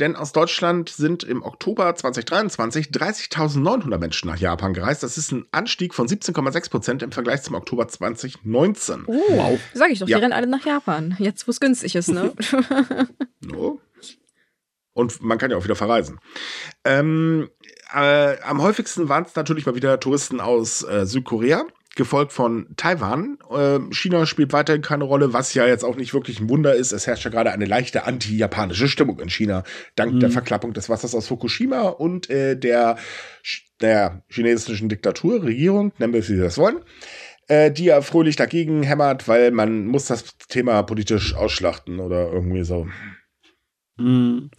denn aus Deutschland sind im Oktober 2023 30.900 Menschen nach Japan gereist. Das ist ein Anstieg von 17,6 Prozent im Vergleich zum Oktober 2019. Oh, wow. Sag ich doch, ja. die rennen alle nach Japan. Jetzt, wo es günstig ist, ne? no. Und man kann ja auch wieder verreisen. Ähm, äh, am häufigsten waren es natürlich mal wieder Touristen aus äh, Südkorea, gefolgt von Taiwan. Äh, China spielt weiterhin keine Rolle, was ja jetzt auch nicht wirklich ein Wunder ist. Es herrscht ja gerade eine leichte anti-japanische Stimmung in China, dank mhm. der Verklappung des Wassers aus Fukushima und äh, der, der chinesischen Diktatur, Regierung, nennen wir es, wie sie das wollen äh, die ja fröhlich dagegen hämmert, weil man muss das Thema politisch ausschlachten oder irgendwie so. Mhm.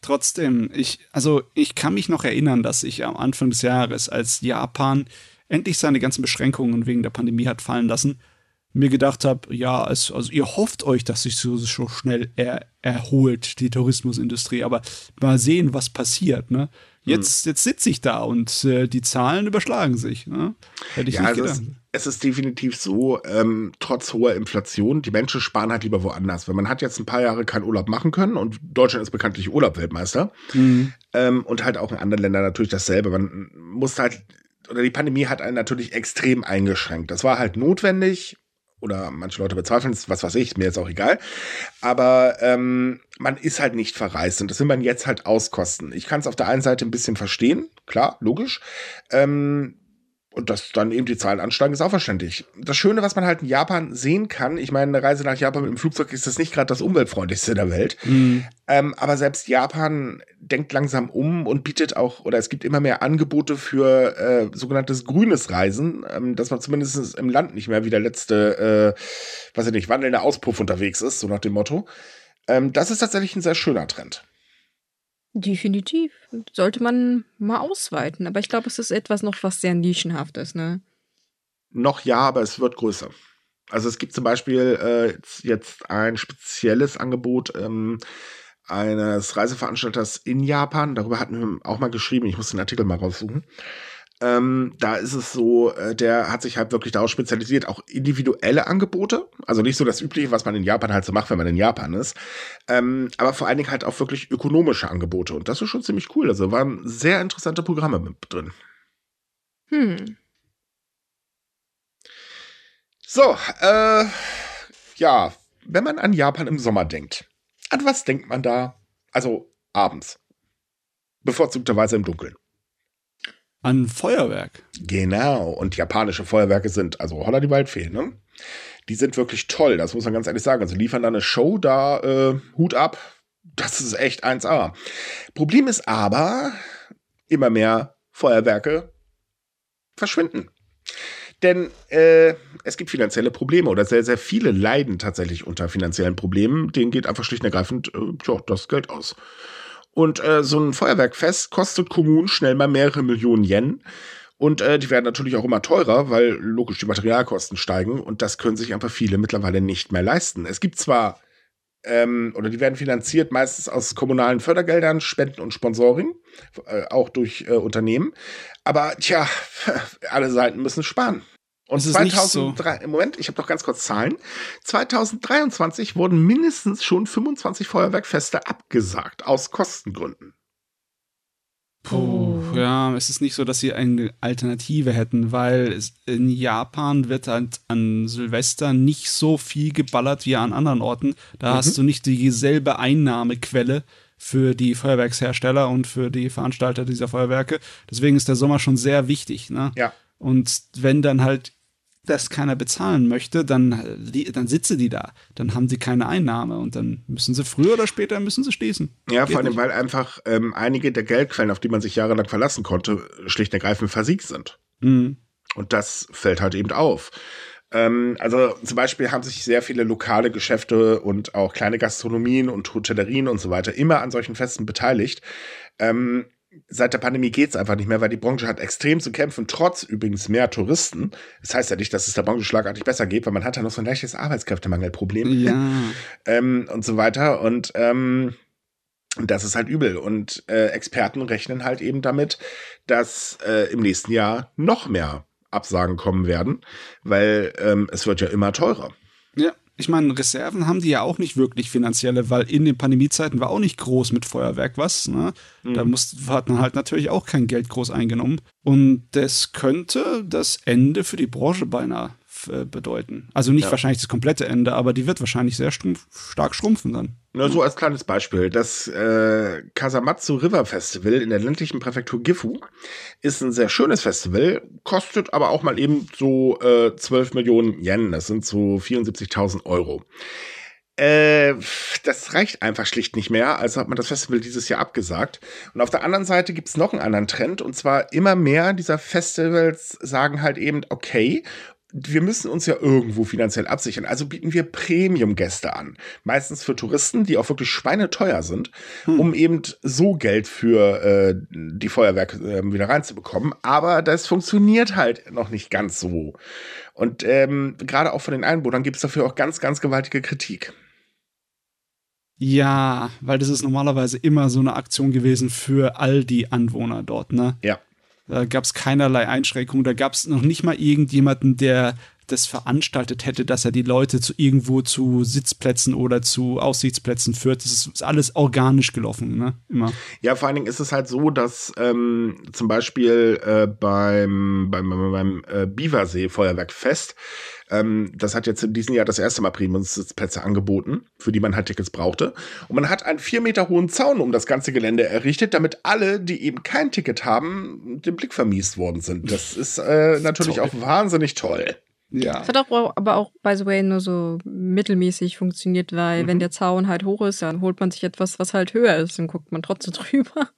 Trotzdem, ich, also ich kann mich noch erinnern, dass ich am Anfang des Jahres, als Japan endlich seine ganzen Beschränkungen wegen der Pandemie hat fallen lassen, mir gedacht habe, ja, es, also ihr hofft euch, dass sich so, so schnell er, erholt, die Tourismusindustrie, aber mal sehen, was passiert, ne? Jetzt, hm. jetzt sitze ich da und äh, die Zahlen überschlagen sich. Ne? Hätte ich ja, nicht gedacht. Es ist, es ist definitiv so, ähm, trotz hoher Inflation, die Menschen sparen halt lieber woanders. Wenn man hat jetzt ein paar Jahre keinen Urlaub machen können und Deutschland ist bekanntlich Urlaubweltmeister mhm. ähm, und halt auch in anderen Ländern natürlich dasselbe. Man muss halt, oder die Pandemie hat einen natürlich extrem eingeschränkt. Das war halt notwendig, oder manche Leute bezweifeln es, was weiß ich, ist mir jetzt auch egal. Aber ähm, man ist halt nicht verreist und das will man jetzt halt auskosten. Ich kann es auf der einen Seite ein bisschen verstehen, klar, logisch. Ähm, und dass dann eben die Zahlen ansteigen, ist auch verständlich. Das Schöne, was man halt in Japan sehen kann, ich meine, eine Reise nach Japan mit dem Flugzeug ist das nicht gerade das umweltfreundlichste der Welt. Mhm. Ähm, aber selbst Japan denkt langsam um und bietet auch, oder es gibt immer mehr Angebote für äh, sogenanntes grünes Reisen, ähm, dass man zumindest im Land nicht mehr wie der letzte, äh, weiß ich nicht, wandelnde Auspuff unterwegs ist, so nach dem Motto. Ähm, das ist tatsächlich ein sehr schöner Trend. Definitiv. Sollte man mal ausweiten. Aber ich glaube, es ist etwas noch, was sehr nischenhaft ist, ne? Noch ja, aber es wird größer. Also es gibt zum Beispiel äh, jetzt ein spezielles Angebot ähm, eines Reiseveranstalters in Japan. Darüber hatten wir auch mal geschrieben. Ich muss den Artikel mal raussuchen. Ähm, da ist es so, äh, der hat sich halt wirklich darauf spezialisiert, auch individuelle Angebote. Also nicht so das Übliche, was man in Japan halt so macht, wenn man in Japan ist. Ähm, aber vor allen Dingen halt auch wirklich ökonomische Angebote. Und das ist schon ziemlich cool. Also waren sehr interessante Programme mit drin. Hm. So, äh, ja, wenn man an Japan im Sommer denkt, an was denkt man da? Also abends. Bevorzugterweise im Dunkeln. An Feuerwerk. Genau. Und japanische Feuerwerke sind, also Holla die Waldfee, ne? Die sind wirklich toll, das muss man ganz ehrlich sagen. Also liefern da eine Show, da äh, Hut ab. Das ist echt 1A. Problem ist aber, immer mehr Feuerwerke verschwinden. Denn äh, es gibt finanzielle Probleme oder sehr, sehr viele leiden tatsächlich unter finanziellen Problemen. Denen geht einfach schlicht und ergreifend äh, tja, das Geld aus. Und äh, so ein Feuerwerkfest kostet Kommunen schnell mal mehrere Millionen Yen. Und äh, die werden natürlich auch immer teurer, weil logisch die Materialkosten steigen. Und das können sich einfach viele mittlerweile nicht mehr leisten. Es gibt zwar, ähm, oder die werden finanziert meistens aus kommunalen Fördergeldern, Spenden und Sponsoring, äh, auch durch äh, Unternehmen. Aber tja, alle Seiten müssen sparen. Und Es ist nicht 2003, im Moment, ich habe doch ganz kurz Zahlen. 2023 wurden mindestens schon 25 Feuerwerkfeste abgesagt aus Kostengründen. Puh, ja, es ist nicht so, dass sie eine Alternative hätten, weil in Japan wird halt an Silvester nicht so viel geballert wie an anderen Orten. Da Mhm. hast du nicht dieselbe Einnahmequelle für die Feuerwerkshersteller und für die Veranstalter dieser Feuerwerke. Deswegen ist der Sommer schon sehr wichtig. Ne? Ja. Und wenn dann halt das keiner bezahlen möchte, dann, äh, li- dann sitze die da. Dann haben sie keine Einnahme und dann müssen sie früher oder später müssen sie schließen. Ja, Geht vor allem, nicht. weil einfach ähm, einige der Geldquellen, auf die man sich jahrelang verlassen konnte, schlicht und ergreifend versiegt sind. Mhm. Und das fällt halt eben auf. Ähm, also zum Beispiel haben sich sehr viele lokale Geschäfte und auch kleine Gastronomien und Hotellerien und so weiter immer an solchen Festen beteiligt. Ähm, seit der Pandemie geht's einfach nicht mehr, weil die Branche hat extrem zu kämpfen, trotz übrigens mehr Touristen. Das heißt ja nicht, dass es der Branche schlagartig besser geht, weil man hat ja noch so ein leichtes Arbeitskräftemangelproblem Ja. ähm, und so weiter. Und ähm, das ist halt übel. Und äh, Experten rechnen halt eben damit, dass äh, im nächsten Jahr noch mehr Absagen kommen werden, weil ähm, es wird ja immer teurer. Ich meine, Reserven haben die ja auch nicht wirklich finanzielle, weil in den Pandemiezeiten war auch nicht groß mit Feuerwerk was. Ne? Da muss, hat man halt natürlich auch kein Geld groß eingenommen. Und das könnte das Ende für die Branche beinahe äh, bedeuten. Also nicht Ja. wahrscheinlich das komplette Ende, aber die wird wahrscheinlich sehr stumpf, stark schrumpfen dann. Nur so als kleines Beispiel. Das äh, Kasamatsu River Festival in der ländlichen Präfektur Gifu ist ein sehr schönes Festival, kostet aber auch mal eben so äh, 12 Millionen Yen. Das sind so 74.000 Euro. Äh, das reicht einfach schlicht nicht mehr, also hat man das Festival dieses Jahr abgesagt. Und auf der anderen Seite gibt es noch einen anderen Trend, und zwar immer mehr dieser Festivals sagen halt eben, okay, wir müssen uns ja irgendwo finanziell absichern, also bieten wir Premium-Gäste an. Meistens für Touristen, die auch wirklich schweineteuer sind, um eben so Geld für äh, die Feuerwerke äh, wieder reinzubekommen. Aber das funktioniert halt noch nicht ganz so. Und ähm, gerade auch von den Einwohnern gibt es dafür auch ganz, ganz gewaltige Kritik. Ja, weil das ist normalerweise immer so eine Aktion gewesen für all die Anwohner dort, ne? Ja. Da gab es keinerlei Einschränkungen. Da gab es noch nicht mal irgendjemanden, der das veranstaltet hätte, dass er die Leute zu irgendwo zu Sitzplätzen oder zu Aussichtsplätzen führt. Das ist, ist alles organisch gelaufen, ne? Immer. Ja, vor allen Dingen ist es halt so, dass ähm, zum Beispiel äh, beim, beim, beim, beim äh, Biwersee Feuerwerkfest, ähm, das hat jetzt in diesem Jahr das erste Mal Premium-Sitzplätze angeboten, für die man halt Tickets brauchte. Und man hat einen vier Meter hohen Zaun um das ganze Gelände errichtet, damit alle, die eben kein Ticket haben, den Blick vermiest worden sind. Das ist äh, natürlich Toll. auch wahnsinnig toll. Ja. Das hat auch, aber auch, by the way, nur so mittelmäßig funktioniert, weil Mhm. wenn der Zaun halt hoch ist, dann holt man sich etwas, was halt höher ist und guckt man trotzdem drüber.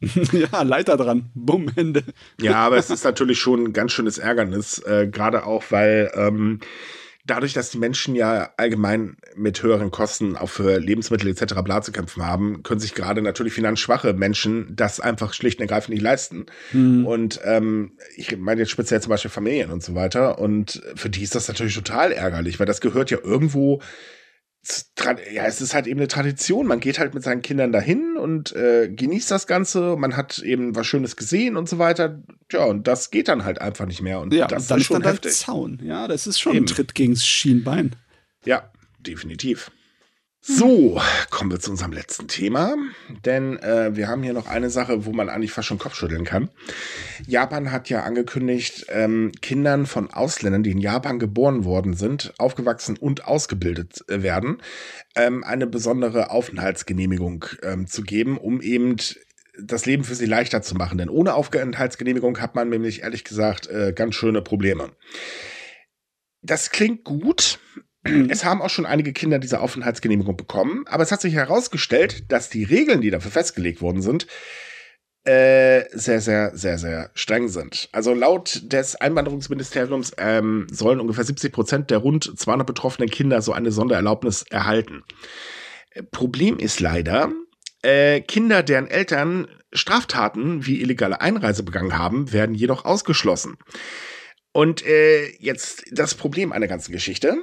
ja, Leiter dran. Bumm, Ende. Ja, aber es ist natürlich schon ein ganz schönes Ärgernis, äh, gerade auch, weil ähm, dadurch, dass die Menschen ja allgemein mit höheren Kosten auch für Lebensmittel etc. bla zu kämpfen haben, können sich gerade natürlich finanzschwache Menschen das einfach schlicht und ergreifend nicht leisten. Mhm. Und ähm, ich meine jetzt speziell zum Beispiel Familien und so weiter. Und für die ist das natürlich total ärgerlich, weil das gehört ja irgendwo ja, es ist halt eben eine Tradition. Man geht halt mit seinen Kindern dahin und äh, genießt das Ganze. Man hat eben was Schönes gesehen und so weiter. Ja, und das geht dann halt einfach nicht mehr. Und ja, das und dann ist schon dann heftig. Zaun. Ja, das ist schon eben. ein Tritt gegens Schienbein. Ja, definitiv. So, kommen wir zu unserem letzten Thema, denn äh, wir haben hier noch eine Sache, wo man eigentlich fast schon Kopfschütteln kann. Japan hat ja angekündigt, ähm, Kindern von Ausländern, die in Japan geboren worden sind, aufgewachsen und ausgebildet äh, werden, ähm, eine besondere Aufenthaltsgenehmigung ähm, zu geben, um eben das Leben für sie leichter zu machen. Denn ohne Aufenthaltsgenehmigung hat man nämlich ehrlich gesagt äh, ganz schöne Probleme. Das klingt gut. Es haben auch schon einige Kinder diese Aufenthaltsgenehmigung bekommen, aber es hat sich herausgestellt, dass die Regeln, die dafür festgelegt worden sind, äh, sehr, sehr, sehr, sehr streng sind. Also laut des Einwanderungsministeriums ähm, sollen ungefähr 70 Prozent der rund 200 betroffenen Kinder so eine Sondererlaubnis erhalten. Problem ist leider, äh, Kinder, deren Eltern Straftaten wie illegale Einreise begangen haben, werden jedoch ausgeschlossen. Und äh, jetzt das Problem einer ganzen Geschichte.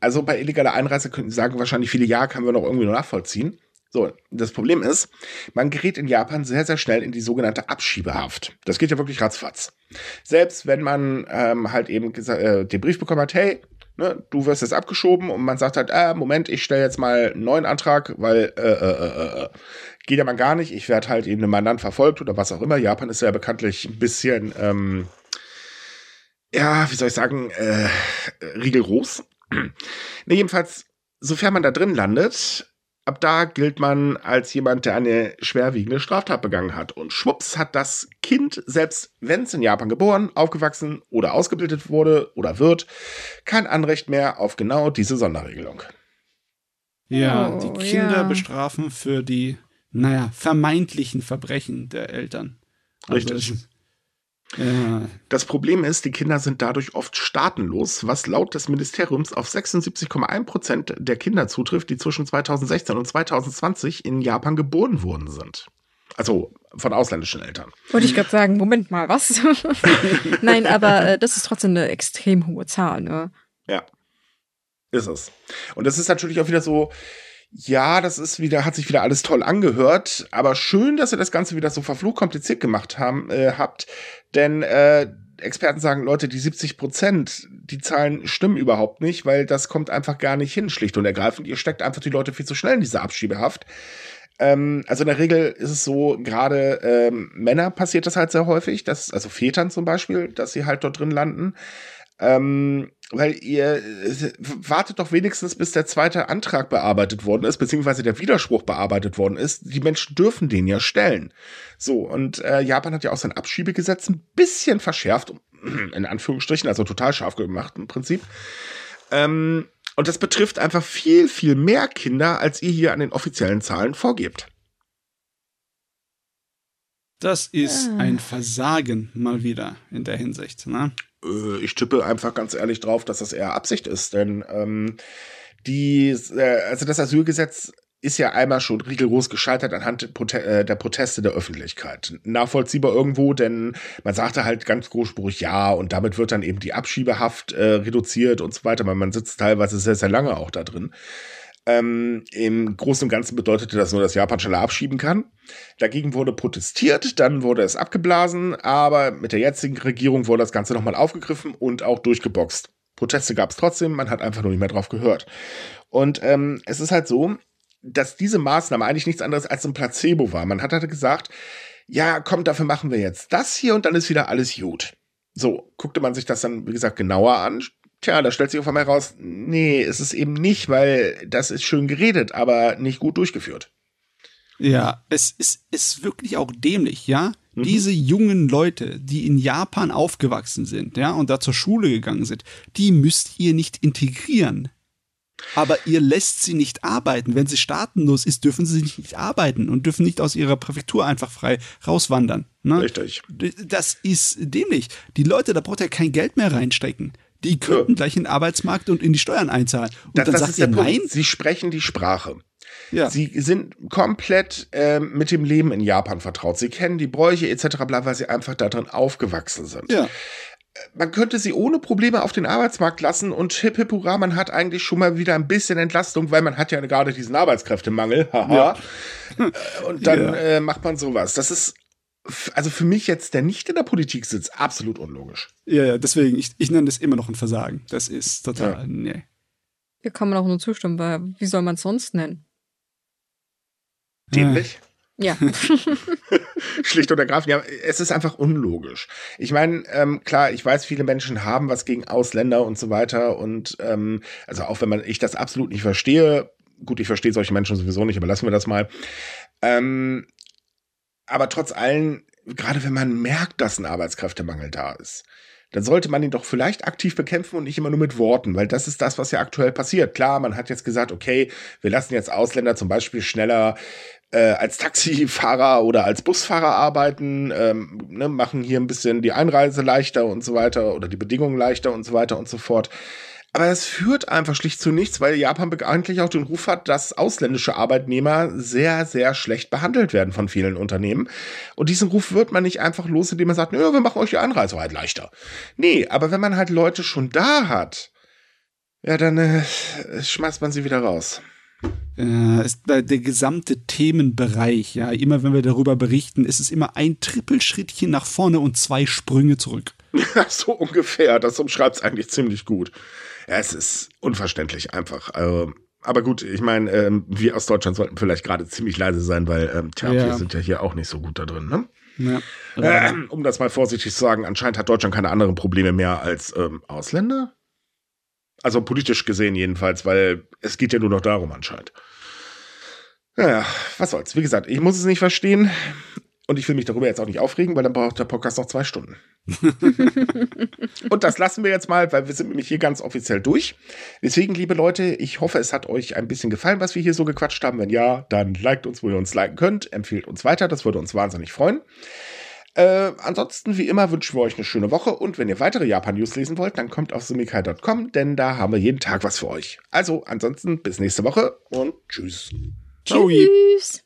Also bei illegaler Einreise könnten Sie sagen, wahrscheinlich viele Jahre können wir noch irgendwie nachvollziehen. So, das Problem ist, man gerät in Japan sehr, sehr schnell in die sogenannte Abschiebehaft. Das geht ja wirklich ratzfatz. Selbst wenn man ähm, halt eben äh, den Brief bekommen hat, hey, ne, du wirst jetzt abgeschoben und man sagt halt, äh, Moment, ich stelle jetzt mal einen neuen Antrag, weil äh, äh, äh, äh geht ja mal gar nicht. Ich werde halt eben einem Mandant verfolgt oder was auch immer. Japan ist ja bekanntlich ein bisschen, ähm, ja, wie soll ich sagen, äh, rigoros ne, jedenfalls, sofern man da drin landet, ab da gilt man als jemand, der eine schwerwiegende Straftat begangen hat. Und schwupps hat das Kind, selbst wenn es in Japan geboren, aufgewachsen oder ausgebildet wurde oder wird, kein Anrecht mehr auf genau diese Sonderregelung. Ja, oh, die Kinder ja. bestrafen für die, naja, vermeintlichen Verbrechen der Eltern. Also Richtig. Das Problem ist, die Kinder sind dadurch oft staatenlos, was laut des Ministeriums auf 76,1 Prozent der Kinder zutrifft, die zwischen 2016 und 2020 in Japan geboren worden sind. Also von ausländischen Eltern. Wollte ich gerade sagen, Moment mal, was? Nein, aber äh, das ist trotzdem eine extrem hohe Zahl, ne? Ja. Ist es. Und das ist natürlich auch wieder so, ja, das ist wieder, hat sich wieder alles toll angehört, aber schön, dass ihr das Ganze wieder so verflucht kompliziert gemacht haben, äh, habt, denn äh, Experten sagen, Leute, die 70 Prozent, die Zahlen stimmen überhaupt nicht, weil das kommt einfach gar nicht hin, schlicht und ergreifend. Ihr steckt einfach die Leute viel zu schnell in diese Abschiebehaft. Ähm, also in der Regel ist es so, gerade ähm, Männer passiert das halt sehr häufig, dass, also Vätern zum Beispiel, dass sie halt dort drin landen. Ähm, weil ihr wartet doch wenigstens, bis der zweite Antrag bearbeitet worden ist, beziehungsweise der Widerspruch bearbeitet worden ist. Die Menschen dürfen den ja stellen. So, und äh, Japan hat ja auch sein Abschiebegesetz ein bisschen verschärft, in Anführungsstrichen, also total scharf gemacht im Prinzip. Ähm, und das betrifft einfach viel, viel mehr Kinder, als ihr hier an den offiziellen Zahlen vorgebt. Das ist ah. ein Versagen mal wieder in der Hinsicht. Ne? Äh, ich tippe einfach ganz ehrlich drauf, dass das eher Absicht ist, denn ähm, die, äh, also das Asylgesetz ist ja einmal schon rigoros gescheitert anhand äh, der Proteste der Öffentlichkeit. Nachvollziehbar irgendwo, denn man sagte halt ganz großspurig ja und damit wird dann eben die Abschiebehaft äh, reduziert und so weiter, weil man sitzt teilweise sehr, sehr lange auch da drin. Ähm, Im Großen und Ganzen bedeutete das nur, dass Japan schneller abschieben kann. Dagegen wurde protestiert, dann wurde es abgeblasen, aber mit der jetzigen Regierung wurde das Ganze nochmal aufgegriffen und auch durchgeboxt. Proteste gab es trotzdem, man hat einfach nur nicht mehr drauf gehört. Und ähm, es ist halt so, dass diese Maßnahme eigentlich nichts anderes als ein Placebo war. Man hat halt gesagt, ja, komm, dafür machen wir jetzt das hier und dann ist wieder alles gut. So, guckte man sich das dann, wie gesagt, genauer an, Tja, da stellt sich auf einmal raus, nee, es ist eben nicht, weil das ist schön geredet, aber nicht gut durchgeführt. Ja, es ist, ist wirklich auch dämlich, ja? Mhm. Diese jungen Leute, die in Japan aufgewachsen sind, ja, und da zur Schule gegangen sind, die müsst ihr nicht integrieren. Aber ihr lässt sie nicht arbeiten. Wenn sie staatenlos ist, dürfen sie nicht arbeiten und dürfen nicht aus ihrer Präfektur einfach frei rauswandern. Ne? Richtig. Das ist dämlich. Die Leute, da braucht ihr kein Geld mehr reinstecken Die könnten ja. gleich in den Arbeitsmarkt und in die Steuern einzahlen. Und das, dann das sagt ihr nein. Sie sprechen die Sprache. Ja. Sie sind komplett äh, mit dem Leben in Japan vertraut. Sie kennen die Bräuche etc., bla, weil sie einfach darin aufgewachsen sind. Ja. Man könnte sie ohne Probleme auf den Arbeitsmarkt lassen und hip hip hurra, man hat eigentlich schon mal wieder ein bisschen Entlastung, weil man hat ja gerade diesen Arbeitskräftemangel. Haha. Ja. Und dann äh, macht man sowas. Das ist also für mich jetzt, der nicht in der Politik sitzt, absolut unlogisch. Ja, ja, deswegen, ich, ich nenne das immer noch ein Versagen. Das ist total, ja. nee. Hier kann man auch nur zustimmen, weil wie soll man es sonst nennen? Dämlich? Ja. Schlicht und ergreifend, ja, es ist einfach unlogisch. Ich meine, ähm, klar, ich weiß, viele Menschen haben was gegen Ausländer und so weiter und ähm, also auch wenn man ich das absolut nicht verstehe, gut, ich verstehe solche Menschen sowieso nicht, aber lassen wir das mal. Ähm, aber trotz allem, gerade wenn man merkt, dass ein Arbeitskräftemangel da ist, dann sollte man ihn doch vielleicht aktiv bekämpfen und nicht immer nur mit Worten, weil das ist das, was ja aktuell passiert. Klar, man hat jetzt gesagt, okay, wir lassen jetzt Ausländer zum Beispiel schneller äh, als Taxifahrer oder als Busfahrer arbeiten, ähm, ne, machen hier ein bisschen die Einreise leichter und so weiter oder die Bedingungen leichter und so weiter und so fort. Aber es führt einfach schlicht zu nichts, weil Japan eigentlich auch den Ruf hat, dass ausländische Arbeitnehmer sehr, sehr schlecht behandelt werden von vielen Unternehmen. Und diesen Ruf wird man nicht einfach los, indem man sagt, ja, wir machen euch die Anreise halt leichter. Nee, aber wenn man halt Leute schon da hat, ja, dann äh, schmeißt man sie wieder raus. Äh, ist der gesamte Themenbereich, ja, immer wenn wir darüber berichten, ist es immer ein Trippelschrittchen nach vorne und zwei Sprünge zurück. so ungefähr, das umschreibt es eigentlich ziemlich gut. Es ist unverständlich einfach. Also, aber gut, ich meine, ähm, wir aus Deutschland sollten vielleicht gerade ziemlich leise sein, weil ähm, tja, ja. wir sind ja hier auch nicht so gut da drin, ne? Ja. Ähm, um das mal vorsichtig zu sagen, anscheinend hat Deutschland keine anderen Probleme mehr als ähm, Ausländer. Also politisch gesehen jedenfalls, weil es geht ja nur noch darum anscheinend. Naja, was soll's. Wie gesagt, ich muss es nicht verstehen. Und ich will mich darüber jetzt auch nicht aufregen, weil dann braucht der Podcast noch zwei Stunden. und das lassen wir jetzt mal, weil wir sind nämlich hier ganz offiziell durch. Deswegen, liebe Leute, ich hoffe, es hat euch ein bisschen gefallen, was wir hier so gequatscht haben. Wenn ja, dann liked uns, wo ihr uns liken könnt. Empfehlt uns weiter, das würde uns wahnsinnig freuen. Äh, ansonsten, wie immer, wünschen wir euch eine schöne Woche und wenn ihr weitere Japan-News lesen wollt, dann kommt auf sumikai.com, denn da haben wir jeden Tag was für euch. Also, ansonsten bis nächste Woche und tschüss. Tschüss.